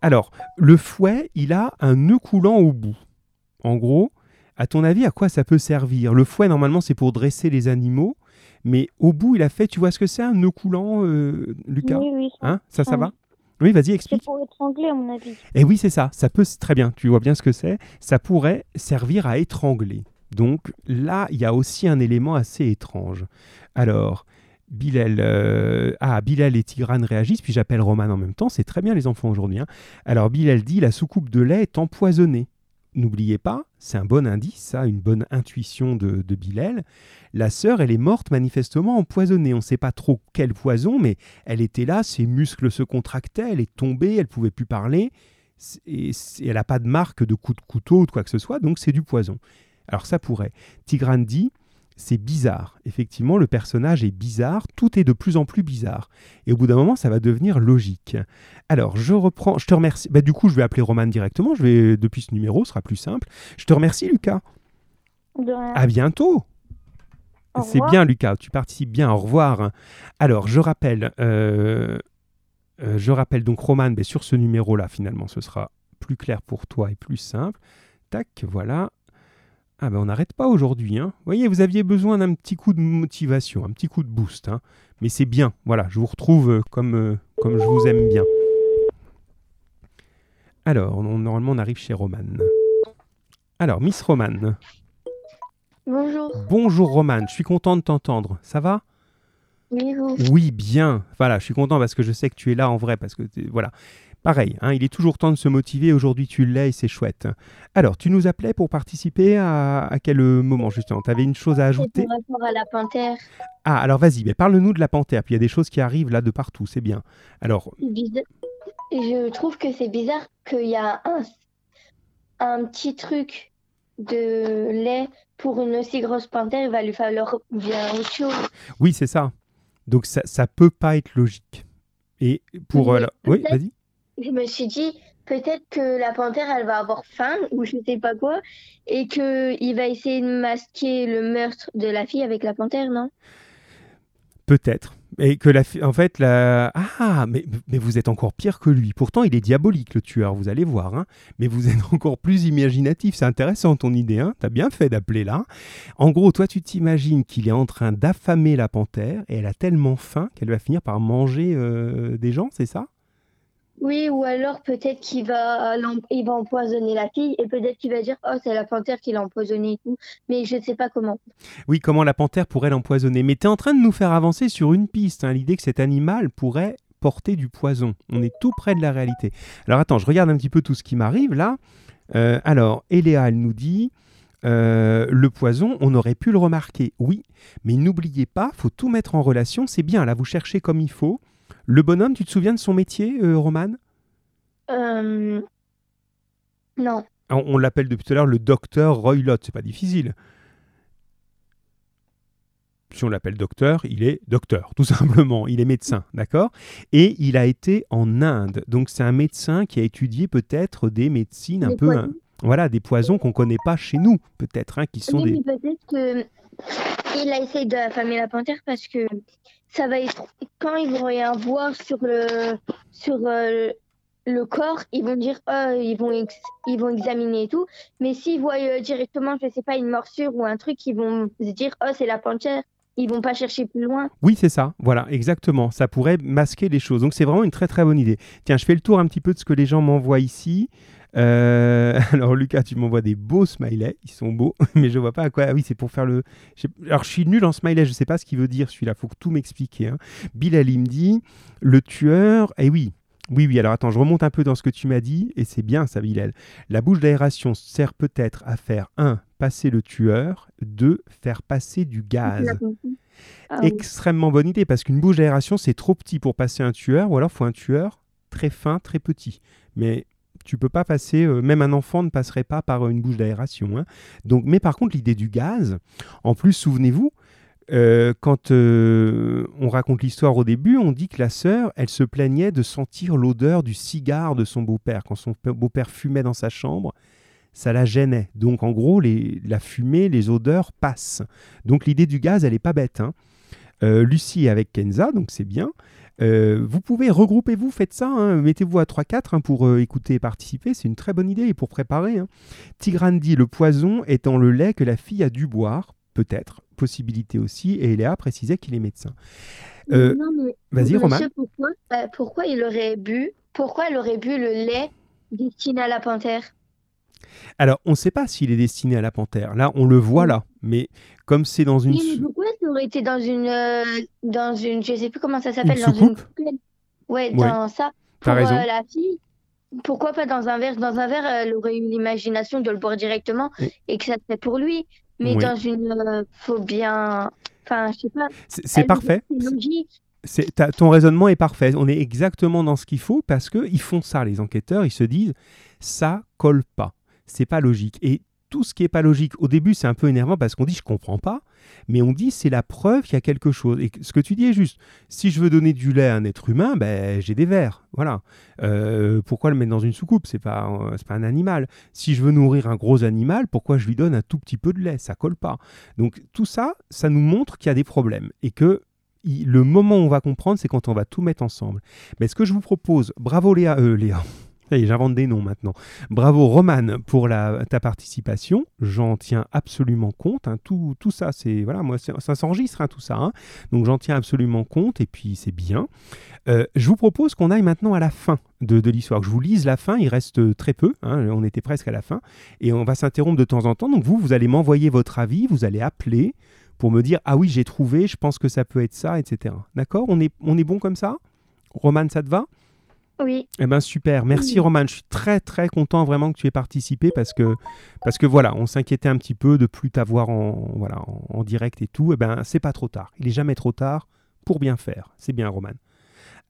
alors, le fouet, il a un nœud coulant au bout. En gros, à ton avis, à quoi ça peut servir? Le fouet, normalement, c'est pour dresser les animaux. Mais au bout, il a fait, tu vois ce que c'est un nœud coulant, Lucas? Oui, oui. Hein? Ça, ça va? Oui, vas-y, explique. C'est pour étrangler, à mon avis. Eh oui, c'est ça. Ça peut, très bien, tu vois bien ce que c'est. Ça pourrait servir à étrangler. Donc là, il y a aussi un élément assez étrange. Alors, Bilal, euh, ah, Bilal et Tigrane réagissent, puis j'appelle Roman en même temps. C'est très bien, les enfants, aujourd'hui. Hein. Alors, Bilal dit la soucoupe de lait est empoisonnée. N'oubliez pas, c'est un bon indice, ça, une bonne intuition de, de Bilal. La sœur, elle est morte manifestement empoisonnée. On ne sait pas trop quel poison, mais elle était là, ses muscles se contractaient, elle est tombée, elle pouvait plus parler, et, elle n'a pas de marque de coup de couteau ou de quoi que ce soit, donc c'est du poison. Alors ça pourrait. Tigrane dit, c'est bizarre. Effectivement, le personnage est bizarre, tout est de plus en plus bizarre. Et au bout d'un moment, ça va devenir logique. Alors, je reprends, je te remercie. Bah, du coup, je vais appeler Roman directement, je vais, depuis ce numéro, ce sera plus simple. Je te remercie, Lucas. De rien. À bientôt. C'est bien, Lucas, tu participes bien. Au revoir. Alors, je rappelle, euh, euh, je rappelle donc, Roman, mais sur ce numéro-là, finalement, ce sera plus clair pour toi et plus simple. Tac, voilà. Ah ben on n'arrête pas aujourd'hui. Hein. Vous voyez, vous aviez besoin d'un petit coup de motivation, un petit coup de boost. Hein. Mais c'est bien, voilà, je vous retrouve euh, comme, euh, comme je vous aime bien. Alors, normalement on arrive chez Roman. Alors, Miss Roman. Bonjour. Bonjour Roman, je suis content de t'entendre. Ça va? Oui, vous? Oui, bien. Voilà, je suis content parce que je sais que tu es là en vrai, parce que voilà. Pareil, hein, il est toujours temps de se motiver. Aujourd'hui, tu l'es et c'est chouette. Alors, tu nous appelais pour participer à, quel moment justement? Tu avais une chose à ajouter? Par rapport à la panthère. Ah, alors vas-y, mais parle-nous de la panthère. Puis il y a des choses qui arrivent là de partout, c'est bien. Alors. Je trouve que c'est bizarre qu'il y a un, un petit truc de lait pour une aussi grosse panthère. Il va lui falloir bien autre chose. Oui, c'est ça. Donc ça, ça peut pas être logique. Et pour. Euh, oui, vas-y je me suis dit peut-être que la panthère elle va avoir faim ou je sais pas quoi et que il va essayer de masquer le meurtre de la fille avec la panthère, non? Peut-être. Et que la en fait, la... ah, mais, mais vous êtes encore pire que lui. Pourtant, il est diabolique, le tueur, vous allez voir. Hein. Mais vous êtes encore plus imaginatif. C'est intéressant ton idée. Hein T'as bien fait d'appeler là. En gros, toi, tu t'imagines qu'il est en train d'affamer la panthère et elle a tellement faim qu'elle va finir par manger euh, des gens, c'est ça? Oui, ou alors peut-être qu'il va, il va empoisonner la fille et peut-être qu'il va dire Oh, c'est la panthère qui l'a empoisonné et tout. Mais je ne sais pas comment. Oui, comment la panthère pourrait l'empoisonner. Mais tu es en train de nous faire avancer sur une piste. Hein, L'idée que cet animal pourrait portée du poison. On est tout près de la réalité. Alors attends, je regarde un petit peu tout ce qui m'arrive là. Euh, alors, Eléa, elle nous dit euh, le poison, on aurait pu le remarquer, oui, mais n'oubliez pas, faut tout mettre en relation. C'est bien, là, vous cherchez comme il faut. Le bonhomme, tu te souviens de son métier, euh, Romane Euh, Non. on, on l'appelle depuis tout à l'heure le docteur Roylott, c'est pas difficile. Si on l'appelle docteur, il est docteur, tout simplement. Il est médecin, d'accord? Et il a été en Inde. Donc c'est un médecin qui a étudié peut-être des médecines un peu... voilà, des poisons qu'on connaît pas chez nous, peut-être, hein, qui sont Oui, des... peut-être que il a essayé d'affamer la panthère parce que ça va être quand ils vont rien voir sur le sur euh, le corps, ils vont dire oh, ils vont ex- ils vont examiner et tout, mais s'ils voient euh, directement je sais pas une morsure ou un truc, ils vont se dire oh c'est la panthère, ils vont pas chercher plus loin. Oui, c'est ça, voilà, exactement. Ça pourrait masquer les choses. Donc c'est vraiment une très très bonne idée. Tiens, je fais le tour un petit peu de ce que les gens m'envoient ici. Euh, alors Lucas, tu m'envoies des beaux smileys, ils sont beaux, mais je vois pas à quoi. Ah oui, c'est pour faire le. Alors je suis nul en smiley, je sais pas ce qu'il veut dire celui-là. Faut que tout m'explique. Hein. Bilal il me dit le tueur. Eh oui. Oui, oui, alors attends, je remonte un peu dans ce que tu m'as dit, et c'est bien ça, Bilal. La bouche d'aération sert peut-être à faire 1. passer le tueur, 2. faire passer du gaz. Ah oui. Extrêmement bonne idée parce qu'une bouche d'aération c'est trop petit pour passer un tueur ou alors faut un tueur très fin, très petit. Mais tu peux pas passer, euh, même un enfant ne passerait pas par euh, une bouche d'aération. hein. Donc, mais par contre l'idée du gaz, en plus souvenez-vous, euh, quand on raconte l'histoire au début, on dit que la sœur, elle se plaignait de sentir l'odeur du cigare de son beau-père. Quand son beau-père fumait dans sa chambre, ça la gênait. Donc en gros, la fumée, les odeurs passent. Donc l'idée du gaz, elle n'est pas bête. hein. Lucie est avec Kenza, donc c'est bien. Euh, vous pouvez regroupez-vous, faites ça, hein. mettez-vous à 3-4 hein, pour euh, écouter et participer, c'est une très bonne idée et pour préparer. hein. Tigrane dit le poison dans le lait que la fille a dû boire, peut-être, possibilité aussi, et Léa précisait qu'il est médecin. Euh, vas-y, Romain. Pourquoi, pourquoi il aurait bu Pourquoi il aurait bu le lait destiné à la panthère? Alors, on ne sait pas s'il est destiné à la panthère. Là, on le voit là, mais comme c'est dans une... Oui, mais pourquoi ça aurait été dans une, euh, dans une, je sais plus comment ça s'appelle, dans une Ouais, dans ça. Pour raison. euh, la fille, pourquoi pas dans un verre Dans un verre, elle aurait eu l'imagination de le boire directement Et- et que ça serait pour lui. Mais Oui. dans une, euh, faut bien, enfin, je sais pas. C'est parfait. t'as- ton raisonnement est parfait. On est exactement dans ce qu'il faut parce qu'ils font ça, les enquêteurs. Ils se disent, ça colle pas. C'est pas logique. Et tout ce qui est pas logique, au début, c'est un peu énervant parce qu'on dit, je comprends pas. Mais on dit, c'est la preuve qu'il y a quelque chose. Et ce que tu dis est juste. Si je veux donner du lait à un être humain, ben, j'ai des verres. Voilà. Euh, pourquoi le mettre dans une soucoupe? C'est pas, euh, pas un animal. Si je veux nourrir un gros animal, pourquoi je lui donne un tout petit peu de lait? Ça colle pas. Donc tout ça, ça nous montre qu'il y a des problèmes et que le moment où on va comprendre, c'est quand on va tout mettre ensemble. Mais ce que je vous propose, bravo Léa, euh, Léa. J'invente des noms maintenant. Bravo Romane pour ta participation. J'en tiens absolument compte. hein. Tout, tout ça, c'est voilà, ça s'enregistre hein, tout ça. hein. Donc j'en tiens absolument compte et puis c'est bien. Euh, je vous propose qu'on aille maintenant à la fin de, de l'histoire. Je vous lise la fin. Il reste très peu. on était presque à la fin et on va s'interrompre de temps en temps. Donc vous, vous allez m'envoyer votre avis. Vous allez appeler pour me dire ah oui j'ai trouvé, je pense que ça peut être ça, etc. D'accord? On est, on est bon comme ça? Romane, ça te va? Oui. Eh ben super, merci Oui. Romane, je suis très très content vraiment que tu aies participé parce que parce que voilà, on s'inquiétait un petit peu de plus t'avoir en voilà en, en direct et tout. Eh ben c'est pas trop tard, il est jamais trop tard pour bien faire. C'est bien Romane.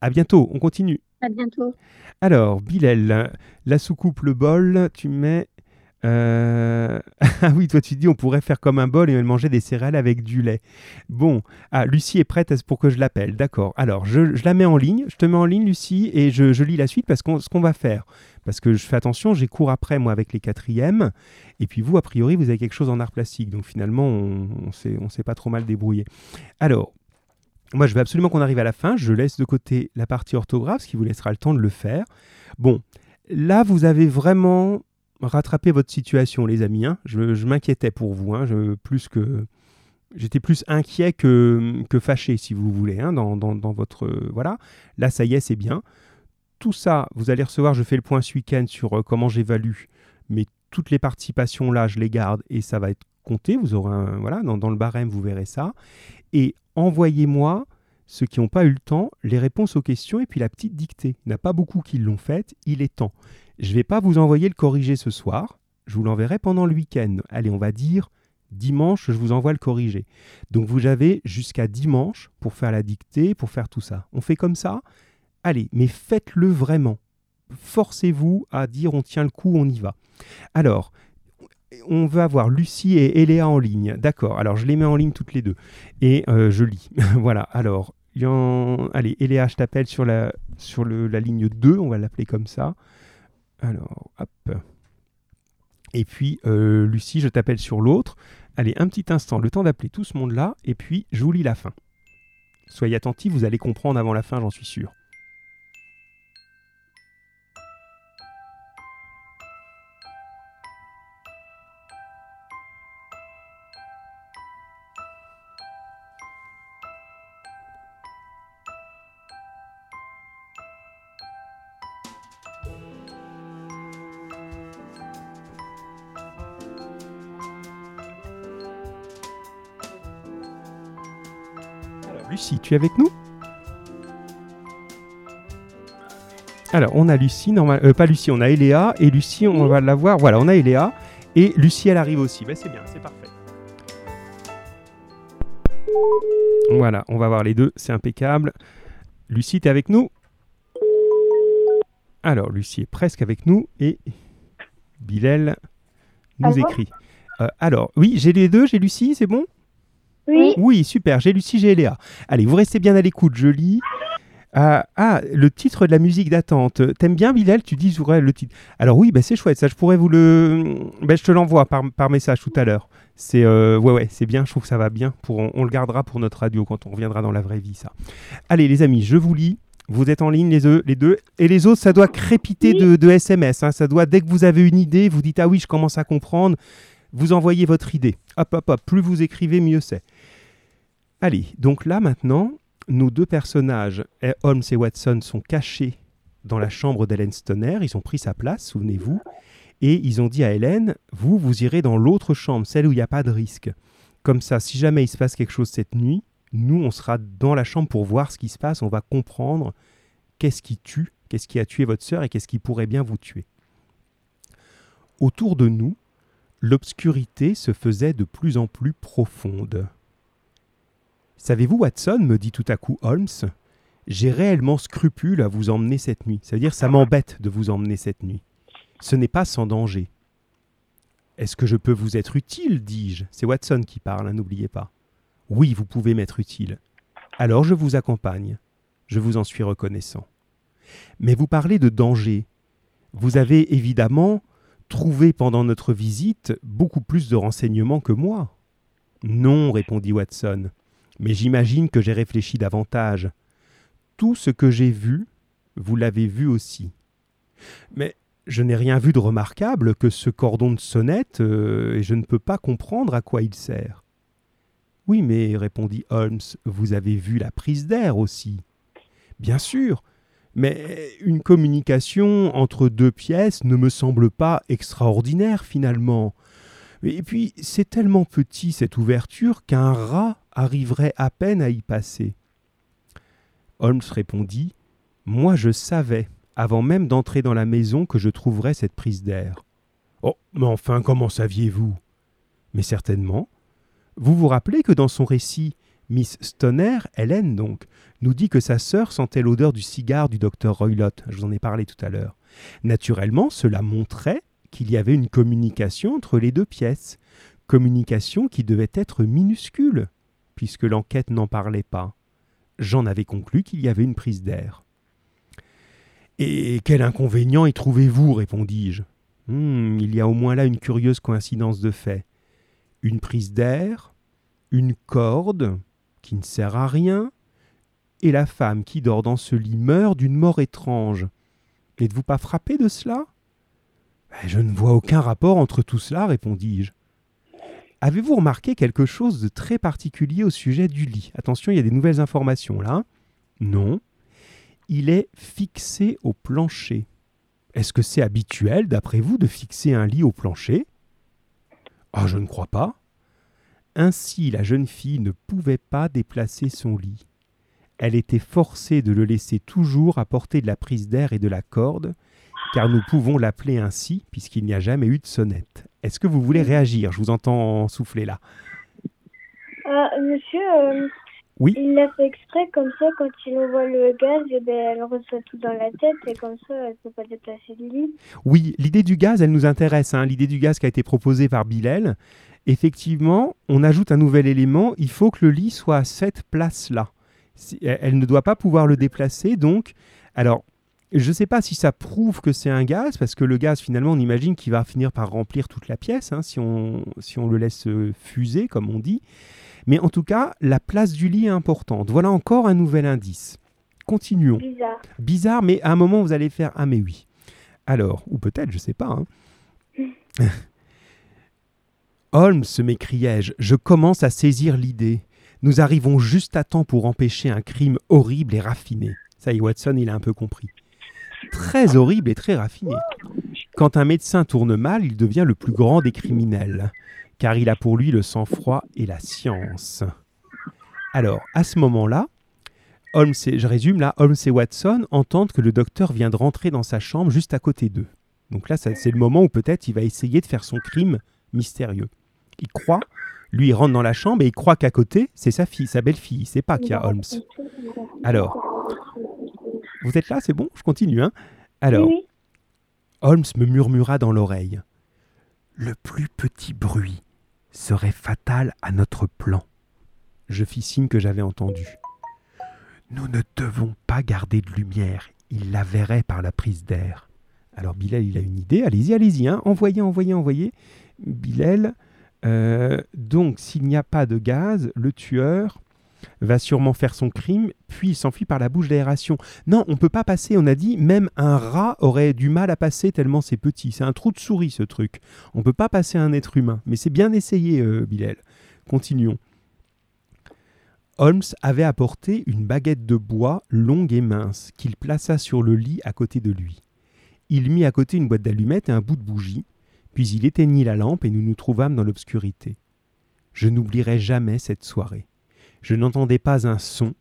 À bientôt, on continue. À bientôt. Alors, Bilal, la soucoupe, le bol, tu mets. Euh, ah oui, toi tu dis on pourrait faire comme un bol et manger des céréales avec du lait. Bon, ah, Lucie est prête pour que je l'appelle. D'accord. Alors, je, je la mets en ligne. Je te mets en ligne, Lucie, et je, je lis la suite parce que ce qu'on va faire. Parce que je fais attention, j'ai cours après moi avec les quatrièmes. Et puis vous, a priori, vous avez quelque chose en art plastique. Donc finalement, on, on s'est pas trop mal débrouillé. Alors, moi, je veux absolument qu'on arrive à la fin. Je laisse de côté la partie orthographe, ce qui vous laissera le temps de le faire. Bon, là, vous avez vraiment rattrapé votre situation, les amis. hein. Je, m'inquiétais pour vous. hein. Plus que... J'étais plus inquiet que, fâché, si vous voulez, hein, dans, votre... euh, voilà. Là, ça y est, c'est bien. Tout ça, vous allez recevoir, je fais le point ce week-end sur euh, comment j'évalue, mais toutes les participations là, je les garde et ça va être compté. Vous aurez. Voilà, dans, dans le barème, vous verrez ça. Et envoyez-moi ceux qui n'ont pas eu le temps, les réponses aux questions et puis la petite dictée. Il n'y a pas beaucoup qui l'ont faite, il est temps. Je ne vais pas vous envoyer le corrigé ce soir, je vous l'enverrai pendant le week-end. Allez, on va dire dimanche, je vous envoie le corrigé. Donc vous avez jusqu'à dimanche pour faire la dictée, pour faire tout ça. On fait comme ça Allez, mais faites-le vraiment. Forcez-vous à dire on tient le coup, on y va. Alors, on va avoir Lucie et Eléa en ligne. D'accord, alors je les mets en ligne toutes les deux. Et euh, je lis. voilà, alors, allez, Eléa, je t'appelle sur, la, sur la ligne 2, on va l'appeler comme ça. Alors, hop. Et puis, euh, Lucie, je t'appelle sur l'autre. Allez, un petit instant, le temps d'appeler tout ce monde-là, et puis je vous lis la fin. Soyez attentifs, vous allez comprendre avant la fin, j'en suis sûr. Tu es avec nous Alors, on a Lucie, normal, euh, pas Lucie, on a Eléa, et Lucie, on va la voir. Voilà, on a Eléa, et Lucie, elle arrive aussi. Ben, c'est bien, c'est parfait. Voilà, on va voir les deux, c'est impeccable. Lucie, tu es avec nous? Alors, Lucie est presque avec nous, et Bilal nous écrit. Euh, alors, oui, j'ai les deux, j'ai Lucie, c'est bon? Oui. Super, j'ai Lucie, j'ai Eléa. Allez, vous restez bien à l'écoute, je lis. Ah, ah, le titre de la musique d'attente. T'aimes bien, Bilal? Tu dis j'aurais le titre. Alors oui, bah, c'est chouette, ça je pourrais vous le... Bah, je te l'envoie par, par message tout à l'heure. C'est euh, ouais, ouais, c'est bien, je trouve que ça va bien. Pour, on, le gardera pour notre radio quand on reviendra dans la vraie vie, ça. Allez, les amis, je vous lis. Vous êtes en ligne les deux, les deux. Et les autres, ça doit crépiter de, de SMS. hein. Ça doit, dès que vous avez une idée, vous dites Ah oui, je commence à comprendre. Vous envoyez votre idée. Hop, hop, hop. Plus vous écrivez, mieux c'est. Allez, donc là maintenant, nos deux personnages, Holmes et Watson, sont cachés dans la chambre d'Hélène Stoner. Ils ont pris sa place, souvenez-vous. Et ils ont dit à Hélène Vous, vous irez dans l'autre chambre, celle où il n'y a pas de risque. Comme ça, si jamais il se passe quelque chose cette nuit, nous, on sera dans la chambre pour voir ce qui se passe. On va comprendre qu'est-ce qui tue, qu'est-ce qui a tué votre sœur et qu'est-ce qui pourrait bien vous tuer. Autour de nous, l'obscurité se faisait de plus en plus profonde. Savez-vous, Watson, me dit tout à coup Holmes, j'ai réellement scrupule à vous emmener cette nuit. C'est-à-dire, ça m'embête de vous emmener cette nuit. Ce n'est pas sans danger. Est-ce que je peux vous être utile dis-je? C'est Watson qui parle, hein, n'oubliez pas. Oui, vous pouvez m'être utile. Alors je vous accompagne. Je vous en suis reconnaissant. Mais vous parlez de danger. Vous avez évidemment trouvé pendant notre visite beaucoup plus de renseignements que moi. Non, répondit Watson, mais j'imagine que j'ai réfléchi davantage. Tout ce que j'ai vu, vous l'avez vu aussi. Mais je n'ai rien vu de remarquable que ce cordon de sonnette, euh, et je ne peux pas comprendre à quoi il sert. Oui, mais, répondit Holmes, vous avez vu la prise d'air aussi. Bien sûr, mais une communication entre deux pièces ne me semble pas extraordinaire finalement. Et puis, c'est tellement petit cette ouverture qu'un rat arriverait à peine à y passer. Holmes répondit Moi je savais, avant même d'entrer dans la maison, que je trouverais cette prise d'air. Oh, mais enfin, comment saviez-vous? Mais certainement. Vous vous rappelez que dans son récit, Miss Stoner, Hélène donc, nous dit que sa sœur sentait l'odeur du cigare du docteur Roylott. Je vous en ai parlé tout à l'heure. Naturellement, cela montrait qu'il y avait une communication entre les deux pièces, communication qui devait être minuscule, puisque l'enquête n'en parlait pas. J'en avais conclu qu'il y avait une prise d'air. Et quel inconvénient y trouvez-vous répondis-je. Hmm, il y a au moins là une curieuse coïncidence de faits. Une prise d'air, une corde qui ne sert à rien, et la femme qui dort dans ce lit meurt d'une mort étrange. N'êtes-vous pas frappé de cela? Je ne vois aucun rapport entre tout cela, répondis-je. Avez-vous remarqué quelque chose de très particulier au sujet du lit? Attention, il y a des nouvelles informations là. Non. Il est fixé au plancher. Est-ce que c'est habituel, d'après vous, de fixer un lit au plancher? Ah, je ne crois pas. Ainsi, la jeune fille ne pouvait pas déplacer son lit. elle était forcée de le laisser toujours à portée de la prise d'air et de la corde, car nous pouvons l'appeler ainsi, puisqu'il n'y a jamais eu de sonnette. Est-ce que vous voulez réagir? Je vous entends souffler là. Ah, monsieur, euh, Oui. il l'a fait exprès, comme ça, quand il envoie le gaz, eh ben, elle reçoit tout dans la tête, et comme ça, elle peut pas déplacer le lit. Oui, l'idée du gaz, elle nous intéresse. hein. L'idée du gaz qui a été proposée par Bilal. Effectivement, on ajoute un nouvel élément. Il faut que le lit soit à cette place-là. Elle ne doit pas pouvoir le déplacer. Donc, alors, je ne sais pas si ça prouve que c'est un gaz, parce que le gaz, finalement, on imagine qu'il va finir par remplir toute la pièce, hein, si, on, si on le laisse euh, fuser, comme on dit. Mais en tout cas, la place du lit est importante. Voilà encore un nouvel indice. Continuons. Bizarre. Bizarre, mais à un moment, vous allez faire Ah, mais oui. Alors, ou peut-être, je sais pas. hein. Holmes, m'écriai-je, je commence à saisir l'idée. Nous arrivons juste à temps pour empêcher un crime horrible et raffiné. Ça y est, Watson, il a un peu compris. Très horrible et très raffiné. Quand un médecin tourne mal, il devient le plus grand des criminels, car il a pour lui le sang-froid et la science. Alors, à ce moment-là, Holmes et, je résume là, Holmes et Watson entendent que le docteur vient de rentrer dans sa chambre juste à côté d'eux. Donc là, c'est le moment où peut-être il va essayer de faire son crime mystérieux. Il croit, lui il rentre dans la chambre et il croit qu'à côté, c'est sa fille, sa belle-fille. Il sait pas qu'il y a Holmes. Alors, vous êtes là, c'est bon Je continue, hein Alors, Oui, Holmes me murmura dans l'oreille. Le plus petit bruit serait fatal à notre plan. Je fis signe que j'avais entendu. Nous ne devons pas garder de lumière. Il la verrait par la prise d'air. Alors Bilal, il a une idée. Allez-y, allez-y. Hein. Envoyez, envoyez, envoyez. Bilal. euh, donc, s'il n'y a pas de gaz, le tueur va sûrement faire son crime, puis il s'enfuit par la bouche d'aération. Non, on peut pas passer. On a dit même un rat aurait du mal à passer tellement c'est petit. C'est un trou de souris ce truc. On peut pas passer un être humain. Mais c'est bien essayé, euh. Continuons. Holmes avait apporté une baguette de bois longue et mince qu'il plaça sur le lit à côté de lui. Il mit à côté une boîte d'allumettes et un bout de bougie, puis il éteignit la lampe et nous nous trouvâmes dans l'obscurité. Je n'oublierai jamais cette soirée. Je n'entendais pas un son,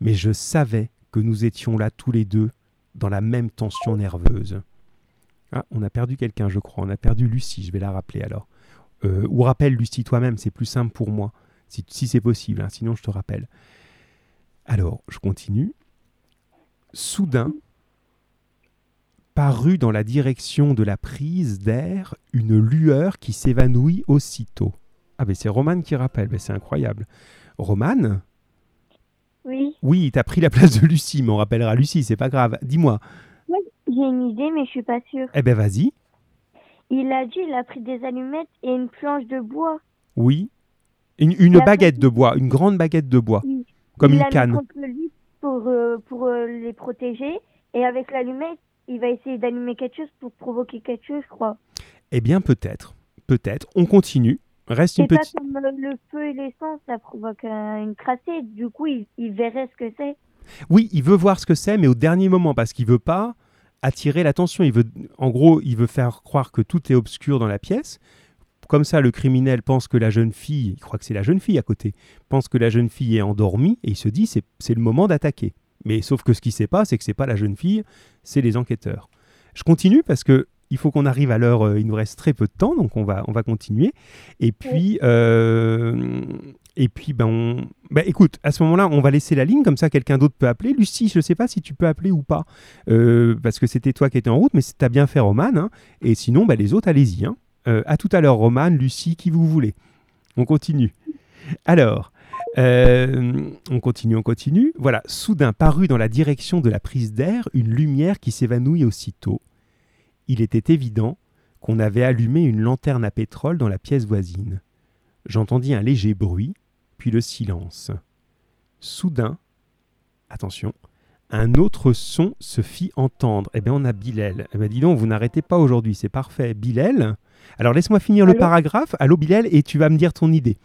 mais je savais que nous étions là tous les deux dans la même tension nerveuse. Ah, on a perdu quelqu'un, je crois. On a perdu Lucie, je vais la rappeler alors. Euh, ou rappelle Lucie toi-même, c'est plus simple pour moi, si, c'est possible, hein, sinon je te rappelle. Alors, je continue. Soudain, parut dans la direction de la prise d'air une lueur qui s'évanouit aussitôt. Ah, ben c'est Roman qui rappelle, ben c'est incroyable. Roman oui. Oui, t'as pris la place de Lucie, mais on rappellera Lucie, c'est pas grave. Dis-moi. J'ai une idée, mais je suis pas sûre. Eh ben vas-y. Il a dit, il a pris des allumettes et une planche de bois. Oui. Une, baguette de bois, une grande baguette de bois, Oui. comme il une canne. contre le lit pour, euh, pour euh, les protéger. Et avec l'allumette, il va essayer d'allumer quelque chose pour provoquer quelque chose, je crois. Eh bien peut-être, peut-être. On continue. Reste pas comme euh, le feu et l'essence, ça provoque une crasée. Du coup, il, il verrait ce que c'est. Oui, il veut voir ce que c'est, mais au dernier moment, parce qu'il veut pas attirer l'attention. Il veut, en gros, il veut faire croire que tout est obscur dans la pièce. Comme ça, le criminel pense que la jeune fille, il croit que c'est la jeune fille à côté, pense que la jeune fille est endormie et il se dit c'est c'est le moment d'attaquer. Mais sauf que ce qui sait pas, c'est que c'est pas la jeune fille, c'est les enquêteurs. Je continue parce que il faut qu'on arrive à l'heure. euh, il nous reste très peu de temps, donc on va on va continuer. Et puis euh, et puis ben on, ben, écoute, à ce moment-là, on va laisser la ligne comme ça, quelqu'un d'autre peut appeler. Lucie, je sais pas si tu peux appeler ou pas, euh, parce que c'était toi qui étais en route, mais t'as bien fait, Roman. hein. et sinon, ben, les autres, allez-y. Hein. Euh, à tout à l'heure, Roman, Lucie, qui vous voulez. On continue. Alors, euh, on continue, on continue. Voilà, soudain parut dans la direction de la prise d'air une lumière qui s'évanouit aussitôt. Il était évident qu'on avait allumé une lanterne à pétrole dans la pièce voisine. J'entendis un léger bruit, puis le silence. Soudain, attention, un autre son se fit entendre. Eh bien, on a Bilal. Eh bien, dis donc, vous n'arrêtez pas aujourd'hui, c'est parfait. Bilal Alors, laisse-moi finir le paragraphe. Allô, Bilal, et tu vas me dire ton idée.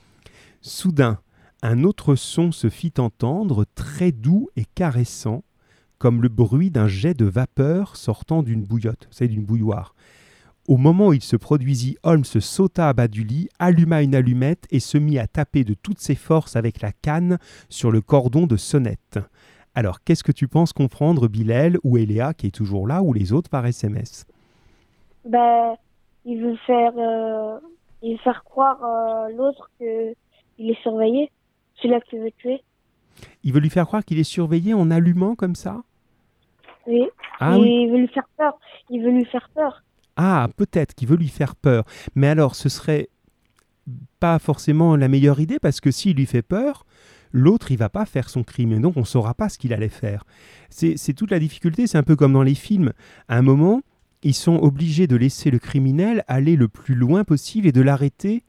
Soudain, un autre son se fit entendre, très doux et caressant, comme le bruit d'un jet de vapeur sortant d'une bouillotte, c'est d'une bouilloire. Au moment où il se produisit, Holmes sauta à bas du lit, alluma une allumette et se mit à taper de toutes ses forces avec la canne sur le cordon de sonnette. Alors, qu'est-ce que tu penses comprendre, Bilal ou Eléa, qui est toujours là, ou les autres par SMS Ben, il veut faire, euh, il veut faire croire euh, l'autre que il est surveillé, celui-là qui veut tuer. Il veut lui faire croire qu'il est surveillé en allumant comme ça Oui. Ah oui. Il veut lui faire peur. Il veut lui faire peur. Ah, peut-être qu'il veut lui faire peur. Mais alors, ce serait pas forcément la meilleure idée parce que s'il lui fait peur, l'autre, il va pas faire son crime. Et donc, on saura pas ce qu'il allait faire. C'est c'est toute la difficulté. C'est un peu comme dans les films. À un moment, ils sont obligés de laisser le criminel aller le plus loin possible et de l'arrêter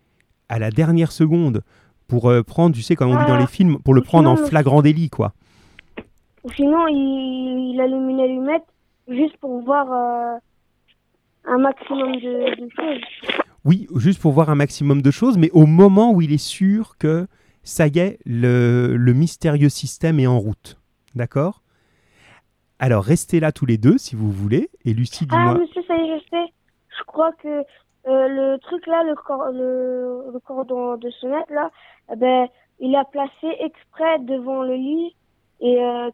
à la dernière seconde pour euh, prendre, tu sais, comme on dit dans Ah. les films, pour le prendre en sinon, flagrant délit, quoi. Sinon, il, il allume une allumette juste pour voir euh, un maximum de, de choses. Oui, juste pour voir un maximum de choses, mais au moment où il est sûr que ça y est, le, le mystérieux système est en route. D'accord? Alors, restez là tous les deux si vous voulez. Et Lucie, Ah, dis-moi. monsieur, ça y est, je sais. Je crois que euh, le truc là, le, cor- le, le cordon de sonnette là, ben, il a placé exprès devant le lit. Et euh,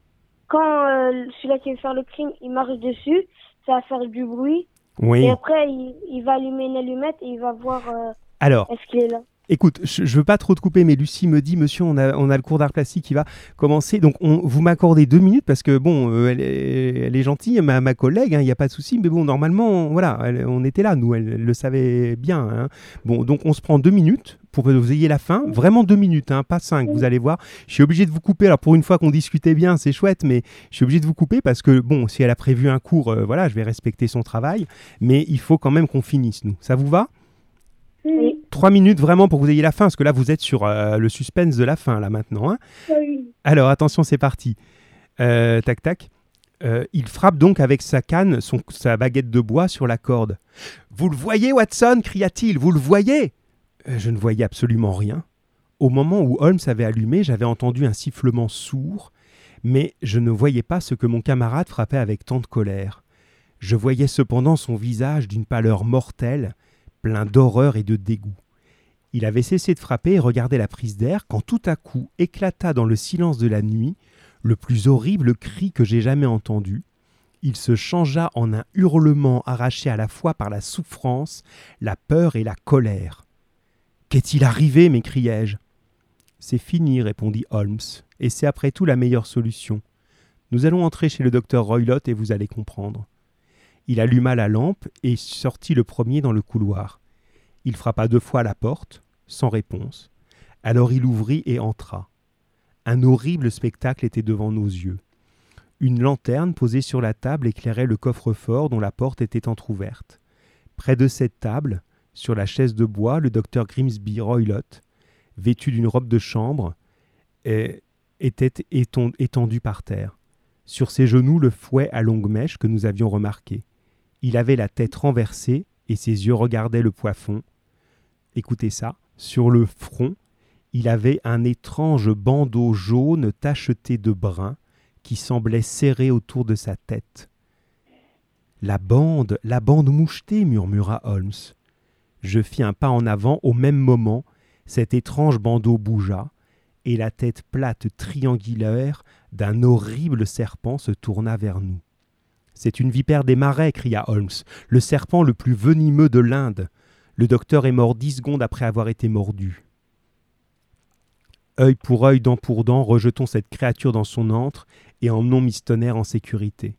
quand euh, celui-là qui veut faire le crime, il marche dessus, ça va faire du bruit. Oui. Et après, il, il va allumer une allumette et il va voir euh, Alors, est-ce qu'il est là. écoute, je, je veux pas trop te couper, mais Lucie me dit, monsieur, on a, on a le cours d'art plastique qui va commencer. Donc, on, vous m'accordez deux minutes parce que, bon, euh, elle, est, elle est gentille, ma, ma collègue, hein, il n'y a pas de souci. Mais bon, normalement, voilà, elle- on était là, nous, elle, elle le savait bien. hein. Bon, donc, on se prend deux minutes pour que vous ayez la fin. Vraiment deux minutes, hein, pas cinq, vous allez voir. Je suis obligé de vous couper. Alors, pour une fois qu'on discutait bien, c'est chouette, mais je suis obligé de vous couper parce que, bon, si elle a prévu un cours, euh, voilà, je vais respecter son travail. Mais il faut quand même qu'on finisse, nous. Ça vous va? Oui. Trois minutes vraiment pour que vous ayez la fin, parce que là, vous êtes sur euh, le suspense de la fin, là, maintenant. hein. Alors, attention, c'est parti. Euh, tac, tac. Euh, il frappe donc avec sa canne, son, sa baguette de bois sur la corde. Vous le voyez, Watson? cria-t-il. Vous le voyez? Je ne voyais absolument rien. Au moment où Holmes avait allumé, j'avais entendu un sifflement sourd, mais je ne voyais pas ce que mon camarade frappait avec tant de colère. Je voyais cependant son visage d'une pâleur mortelle, plein d'horreur et de dégoût. Il avait cessé de frapper et regardait la prise d'air quand tout à coup éclata dans le silence de la nuit le plus horrible cri que j'ai jamais entendu. Il se changea en un hurlement arraché à la fois par la souffrance, la peur et la colère. Qu'est-il arrivé m'écriai-je. C'est fini, répondit Holmes, et c'est après tout la meilleure solution. Nous allons entrer chez le docteur Roylott et vous allez comprendre. Il alluma la lampe et sortit le premier dans le couloir. Il frappa deux fois à la porte, sans réponse. Alors il ouvrit et entra. Un horrible spectacle était devant nos yeux. Une lanterne posée sur la table éclairait le coffre-fort dont la porte était entr'ouverte. Près de cette table, sur la chaise de bois, le docteur Grimsby Roylott, vêtu d'une robe de chambre, était étendu par terre. Sur ses genoux, le fouet à longue mèche que nous avions remarqué. Il avait la tête renversée et ses yeux regardaient le plafond. Écoutez ça, sur le front, il avait un étrange bandeau jaune tacheté de brun qui semblait serré autour de sa tête. La bande, la bande mouchetée, murmura Holmes. Je fis un pas en avant au même moment, cet étrange bandeau bougea, et la tête plate triangulaire d'un horrible serpent se tourna vers nous. C'est une vipère des marais, cria Holmes, le serpent le plus venimeux de l'Inde. Le docteur est mort dix secondes après avoir été mordu. Œil pour œil, dent pour dent, rejetons cette créature dans son antre et emmenons Miss Tonnerre en sécurité.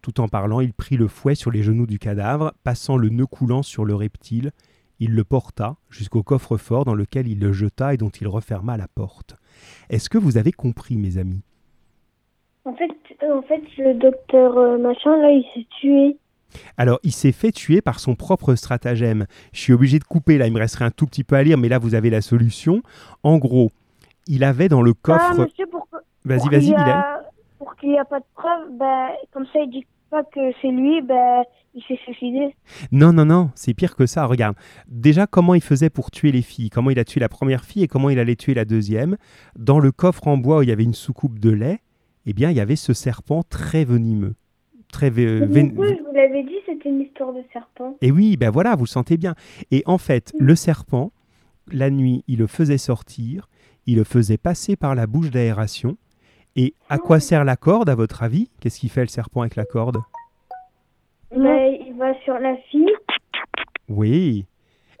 Tout en parlant, il prit le fouet sur les genoux du cadavre, passant le nœud coulant sur le reptile. Il le porta jusqu'au coffre-fort dans lequel il le jeta et dont il referma la porte. Est-ce que vous avez compris, mes amis? En fait, euh, en fait, le docteur euh, machin là, il s'est tué. Alors, il s'est fait tuer par son propre stratagème. Je suis obligé de couper, là, il me resterait un tout petit peu à lire, mais là, vous avez la solution. En gros, il avait dans le Ah, coffre... monsieur, pour, vas-y, vas-y, Bilal. Pour qu'il n'y a pas de preuve, ben, comme ça, il dit pas que c'est lui, ben, il s'est suicidé. Non, non, non, c'est pire que ça. Regarde, déjà, comment il faisait pour tuer les filles? Comment il a tué la première fille et comment il allait tuer la deuxième? Dans le coffre en bois où il y avait une soucoupe de lait, eh bien, il y avait ce serpent très venimeux. Très vé- du coup, je vous l'avais dit, c'était une histoire de serpent. Et oui, ben voilà, vous le sentez bien. Et en fait, le serpent, la nuit, il le faisait sortir, il le faisait passer par la bouche d'aération, Et à quoi sert la corde, à votre avis? Qu'est-ce qu'il fait le serpent avec la corde? Ben, va sur la fille. Oui.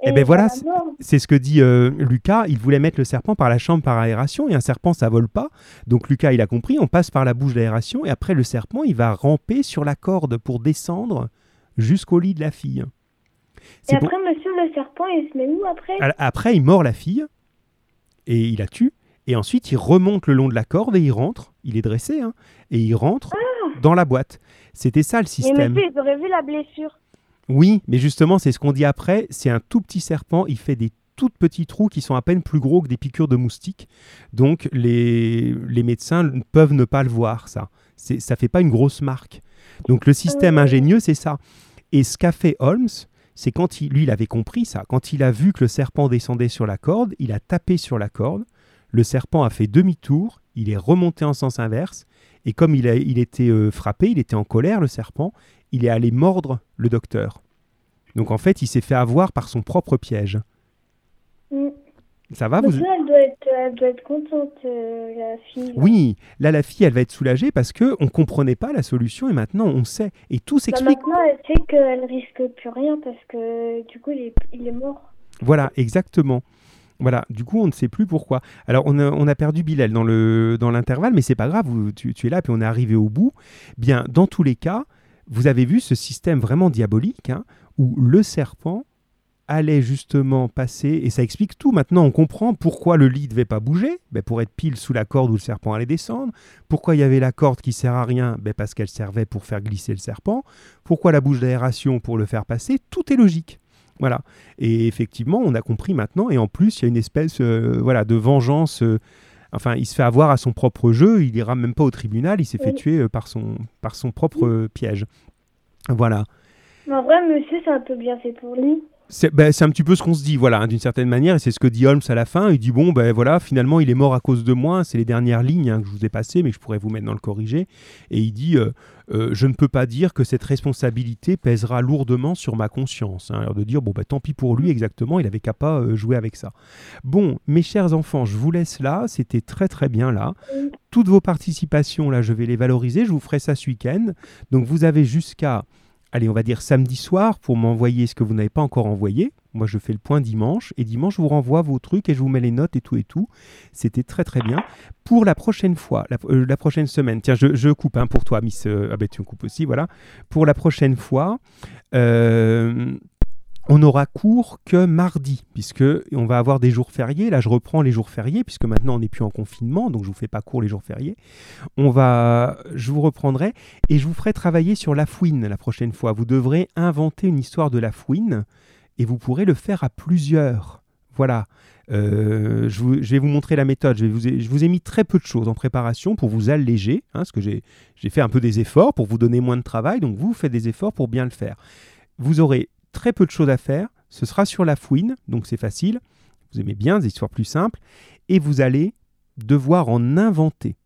Eh et voilà, ça la mord. C'est ce que dit euh, Lucas. Il voulait mettre le serpent par la chambre par aération et un serpent ça vole pas. Donc Lucas il a compris. On passe par la bouche d'aération et après le serpent il va ramper sur la corde pour descendre jusqu'au lit de la fille. Et pour- après, monsieur le serpent, il se met où après? Après il mord la fille et il la tue. Et ensuite il remonte le long de la corde et il rentre. Il est dressé hein, et il rentre dans la boîte. C'était ça le Mais système. monsieur, ils auraient vu la blessure. Oui, mais justement, c'est ce qu'on dit après. C'est un tout petit serpent. Il fait des tout petits trous qui sont à peine plus gros que des piqûres de moustiques. Donc, les, les médecins peuvent ne pas le voir, ça. Ça fait pas une grosse marque. Donc, le système Euh. ingénieux, c'est ça. Et ce qu'a fait Holmes, c'est quand il, lui, il avait compris ça. Quand il a vu que le serpent descendait sur la corde, il a tapé sur la corde. Le serpent a fait demi-tour. Il est remonté en sens inverse. Et comme il, a, il était euh, frappé, il était en colère, le serpent, il est allé mordre le docteur. Donc en fait, il s'est fait avoir par son propre piège. Mm. Ça va vous là, elle doit être, elle doit être contente, euh, la fille. là. Oui, là la fille, elle va être soulagée parce que on comprenait pas la solution et maintenant on sait et tout Bah, s'explique. maintenant, elle sait qu'elle risque plus rien parce que du coup, il est, il est mort. Voilà, exactement. Voilà, du coup, on ne sait plus pourquoi. Alors, on a, perdu Bilal dans le dans l'intervalle, mais c'est pas grave, vous- tu, tu es là, puis on est arrivé au bout. Bien, dans tous les cas, vous avez vu ce système vraiment diabolique, hein, où le serpent allait justement passer, et ça explique tout. Maintenant, on comprend pourquoi le lit ne devait pas bouger, ben, pour être pile sous la corde où le serpent allait descendre. Pourquoi il y avait la corde qui sert à rien, ben, parce qu'elle servait pour faire glisser le serpent. Pourquoi la bouche d'aération pour le faire passer? Tout est logique. Voilà. Et effectivement, on a compris maintenant. Et en plus, il y a une espèce euh, voilà, de vengeance. euh, enfin, il se fait avoir à son propre jeu. Il ira même pas au tribunal. Il s'est fait tuer euh, par, son, par son propre piège. Voilà. Mais en vrai, monsieur, c'est un peu bien fait pour lui. C'est ben, c'est un petit peu ce qu'on se dit, voilà, hein, d'une certaine manière, et c'est ce que dit Holmes à la fin. Il dit bon, ben voilà, finalement, il est mort à cause de moi. C'est les dernières lignes hein, que je vous ai passées, mais je pourrais vous mettre dans le corrigé. Et il dit euh, euh, je ne peux pas dire que cette responsabilité pèsera lourdement sur ma conscience. hein. Alors de dire bon, ben tant pis pour lui, exactement, il avait qu'à pas euh, jouer avec ça. Bon, mes chers enfants, je vous laisse là. C'était très très bien là. Toutes vos participations là, je vais les valoriser. Je vous ferai ça ce week-end. Donc vous avez jusqu'à allez, on va dire samedi soir pour m'envoyer ce que vous n'avez pas encore envoyé. Moi, je fais le point dimanche et dimanche, je vous renvoie vos trucs et je vous mets les notes et tout et tout. C'était très très bien. Pour la prochaine fois, la, euh, prochaine semaine, tiens, je, je coupe hein, pour toi, Miss. euh, ah ben tu me coupes aussi, voilà. Pour la prochaine fois, euh, on aura cours que mardi, puisque on va avoir des jours fériés. Là, je reprends les jours fériés, puisque maintenant on n'est plus en confinement, donc je vous fais pas cours les jours fériés. On va, je vous reprendrai et je vous ferai travailler sur la fouine la prochaine fois. Vous devrez inventer une histoire de la fouine et vous pourrez le faire à plusieurs. Voilà. Euh, je, vous- vais vous montrer la méthode. Je, vous ai, je vous ai mis très peu de choses en préparation pour vous alléger, hein, parce que j'ai fait un peu des efforts pour vous donner moins de travail, donc vous faites des efforts pour bien le faire. Vous aurez très peu de choses à faire. Ce sera sur la fouine, donc c'est facile. Vous aimez bien des histoires plus simples. Et vous allez devoir en inventer,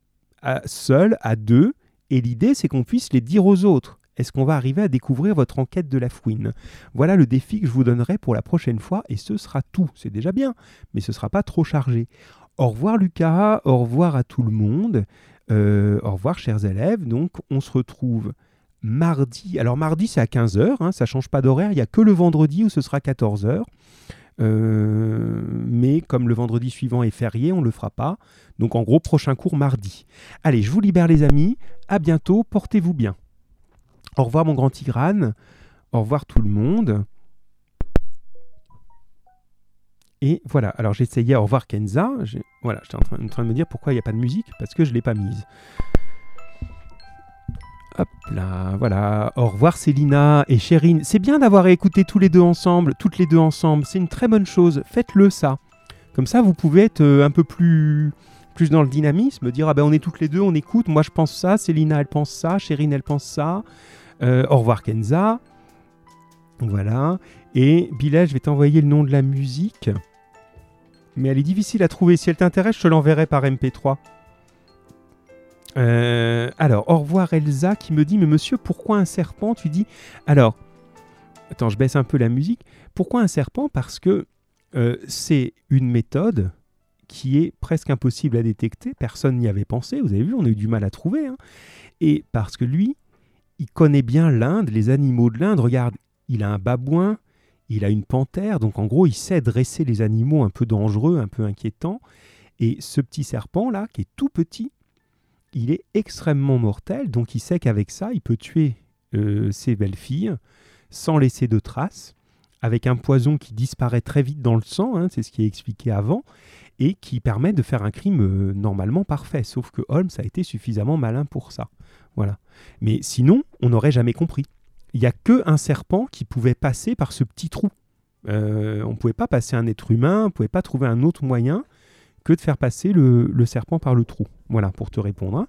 à, seul, à deux. Et l'idée, c'est qu'on puisse les dire aux autres. Est-ce qu'on va arriver à découvrir votre enquête de la fouine? Voilà le défi que je vous donnerai pour la prochaine fois. Et ce sera tout. C'est déjà bien, mais ce ne sera pas trop chargé. Au revoir Lucas, au revoir à tout le monde. Euh, au revoir chers élèves. Donc on se retrouve mardi. Alors mardi c'est à 15h, hein, ça change pas d'horaire, il n'y a que le vendredi où ce sera 14h. Euh, mais comme le vendredi suivant est férié, on ne le fera pas. Donc en gros, prochain cours mardi. Allez, je vous libère les amis. À bientôt, portez-vous bien. Au revoir mon grand Tigrane. Au revoir tout le monde. Et voilà, alors j'essayais au revoir Kenza. Voilà, j'étais en en train de me dire pourquoi il n'y a pas de musique, parce que je ne l'ai pas mise. Hop là, voilà. Au revoir Célina et Chérine. C'est bien d'avoir écouté tous les deux ensemble, toutes les deux ensemble. C'est une très bonne chose. Faites-le ça. Comme ça, vous pouvez être euh, un peu plus, plus dans le dynamisme, dire ah ben on est toutes les deux, on écoute. Moi je pense ça, Célina elle pense ça, Chérine elle pense ça. Euh, au revoir Kenza. Voilà. Et Bilal, je vais t'envoyer le nom de la musique. Mais elle est difficile à trouver. Si elle t'intéresse, je te l'enverrai par MP3. Euh, alors, au revoir Elsa qui me dit Mais monsieur, pourquoi un serpent? Tu dis Alors, attends, je baisse un peu la musique. Pourquoi un serpent? Parce que euh, c'est une méthode qui est presque impossible à détecter. Personne n'y avait pensé. Vous avez vu, on a eu du mal à trouver. hein. Et parce que lui, il connaît bien l'Inde, les animaux de l'Inde. Regarde, il a un babouin, il a une panthère. Donc en gros, il sait dresser les animaux un peu dangereux, un peu inquiétants. Et ce petit serpent-là, qui est tout petit, il est extrêmement mortel. Donc il sait qu'avec ça, il peut tuer euh, ses belles-filles sans laisser de traces, avec un poison qui disparaît très vite dans le sang, hein, c'est ce qui est expliqué avant, et qui permet de faire un crime euh, normalement parfait. Sauf que Holmes a été suffisamment malin pour ça. Voilà. Mais sinon, on n'aurait jamais compris. Il n'y a que un serpent qui pouvait passer par ce petit trou. Euh, on ne pouvait pas passer un être humain, on ne pouvait pas trouver un autre moyen que de faire passer le serpent par le trou. Voilà, pour te répondre.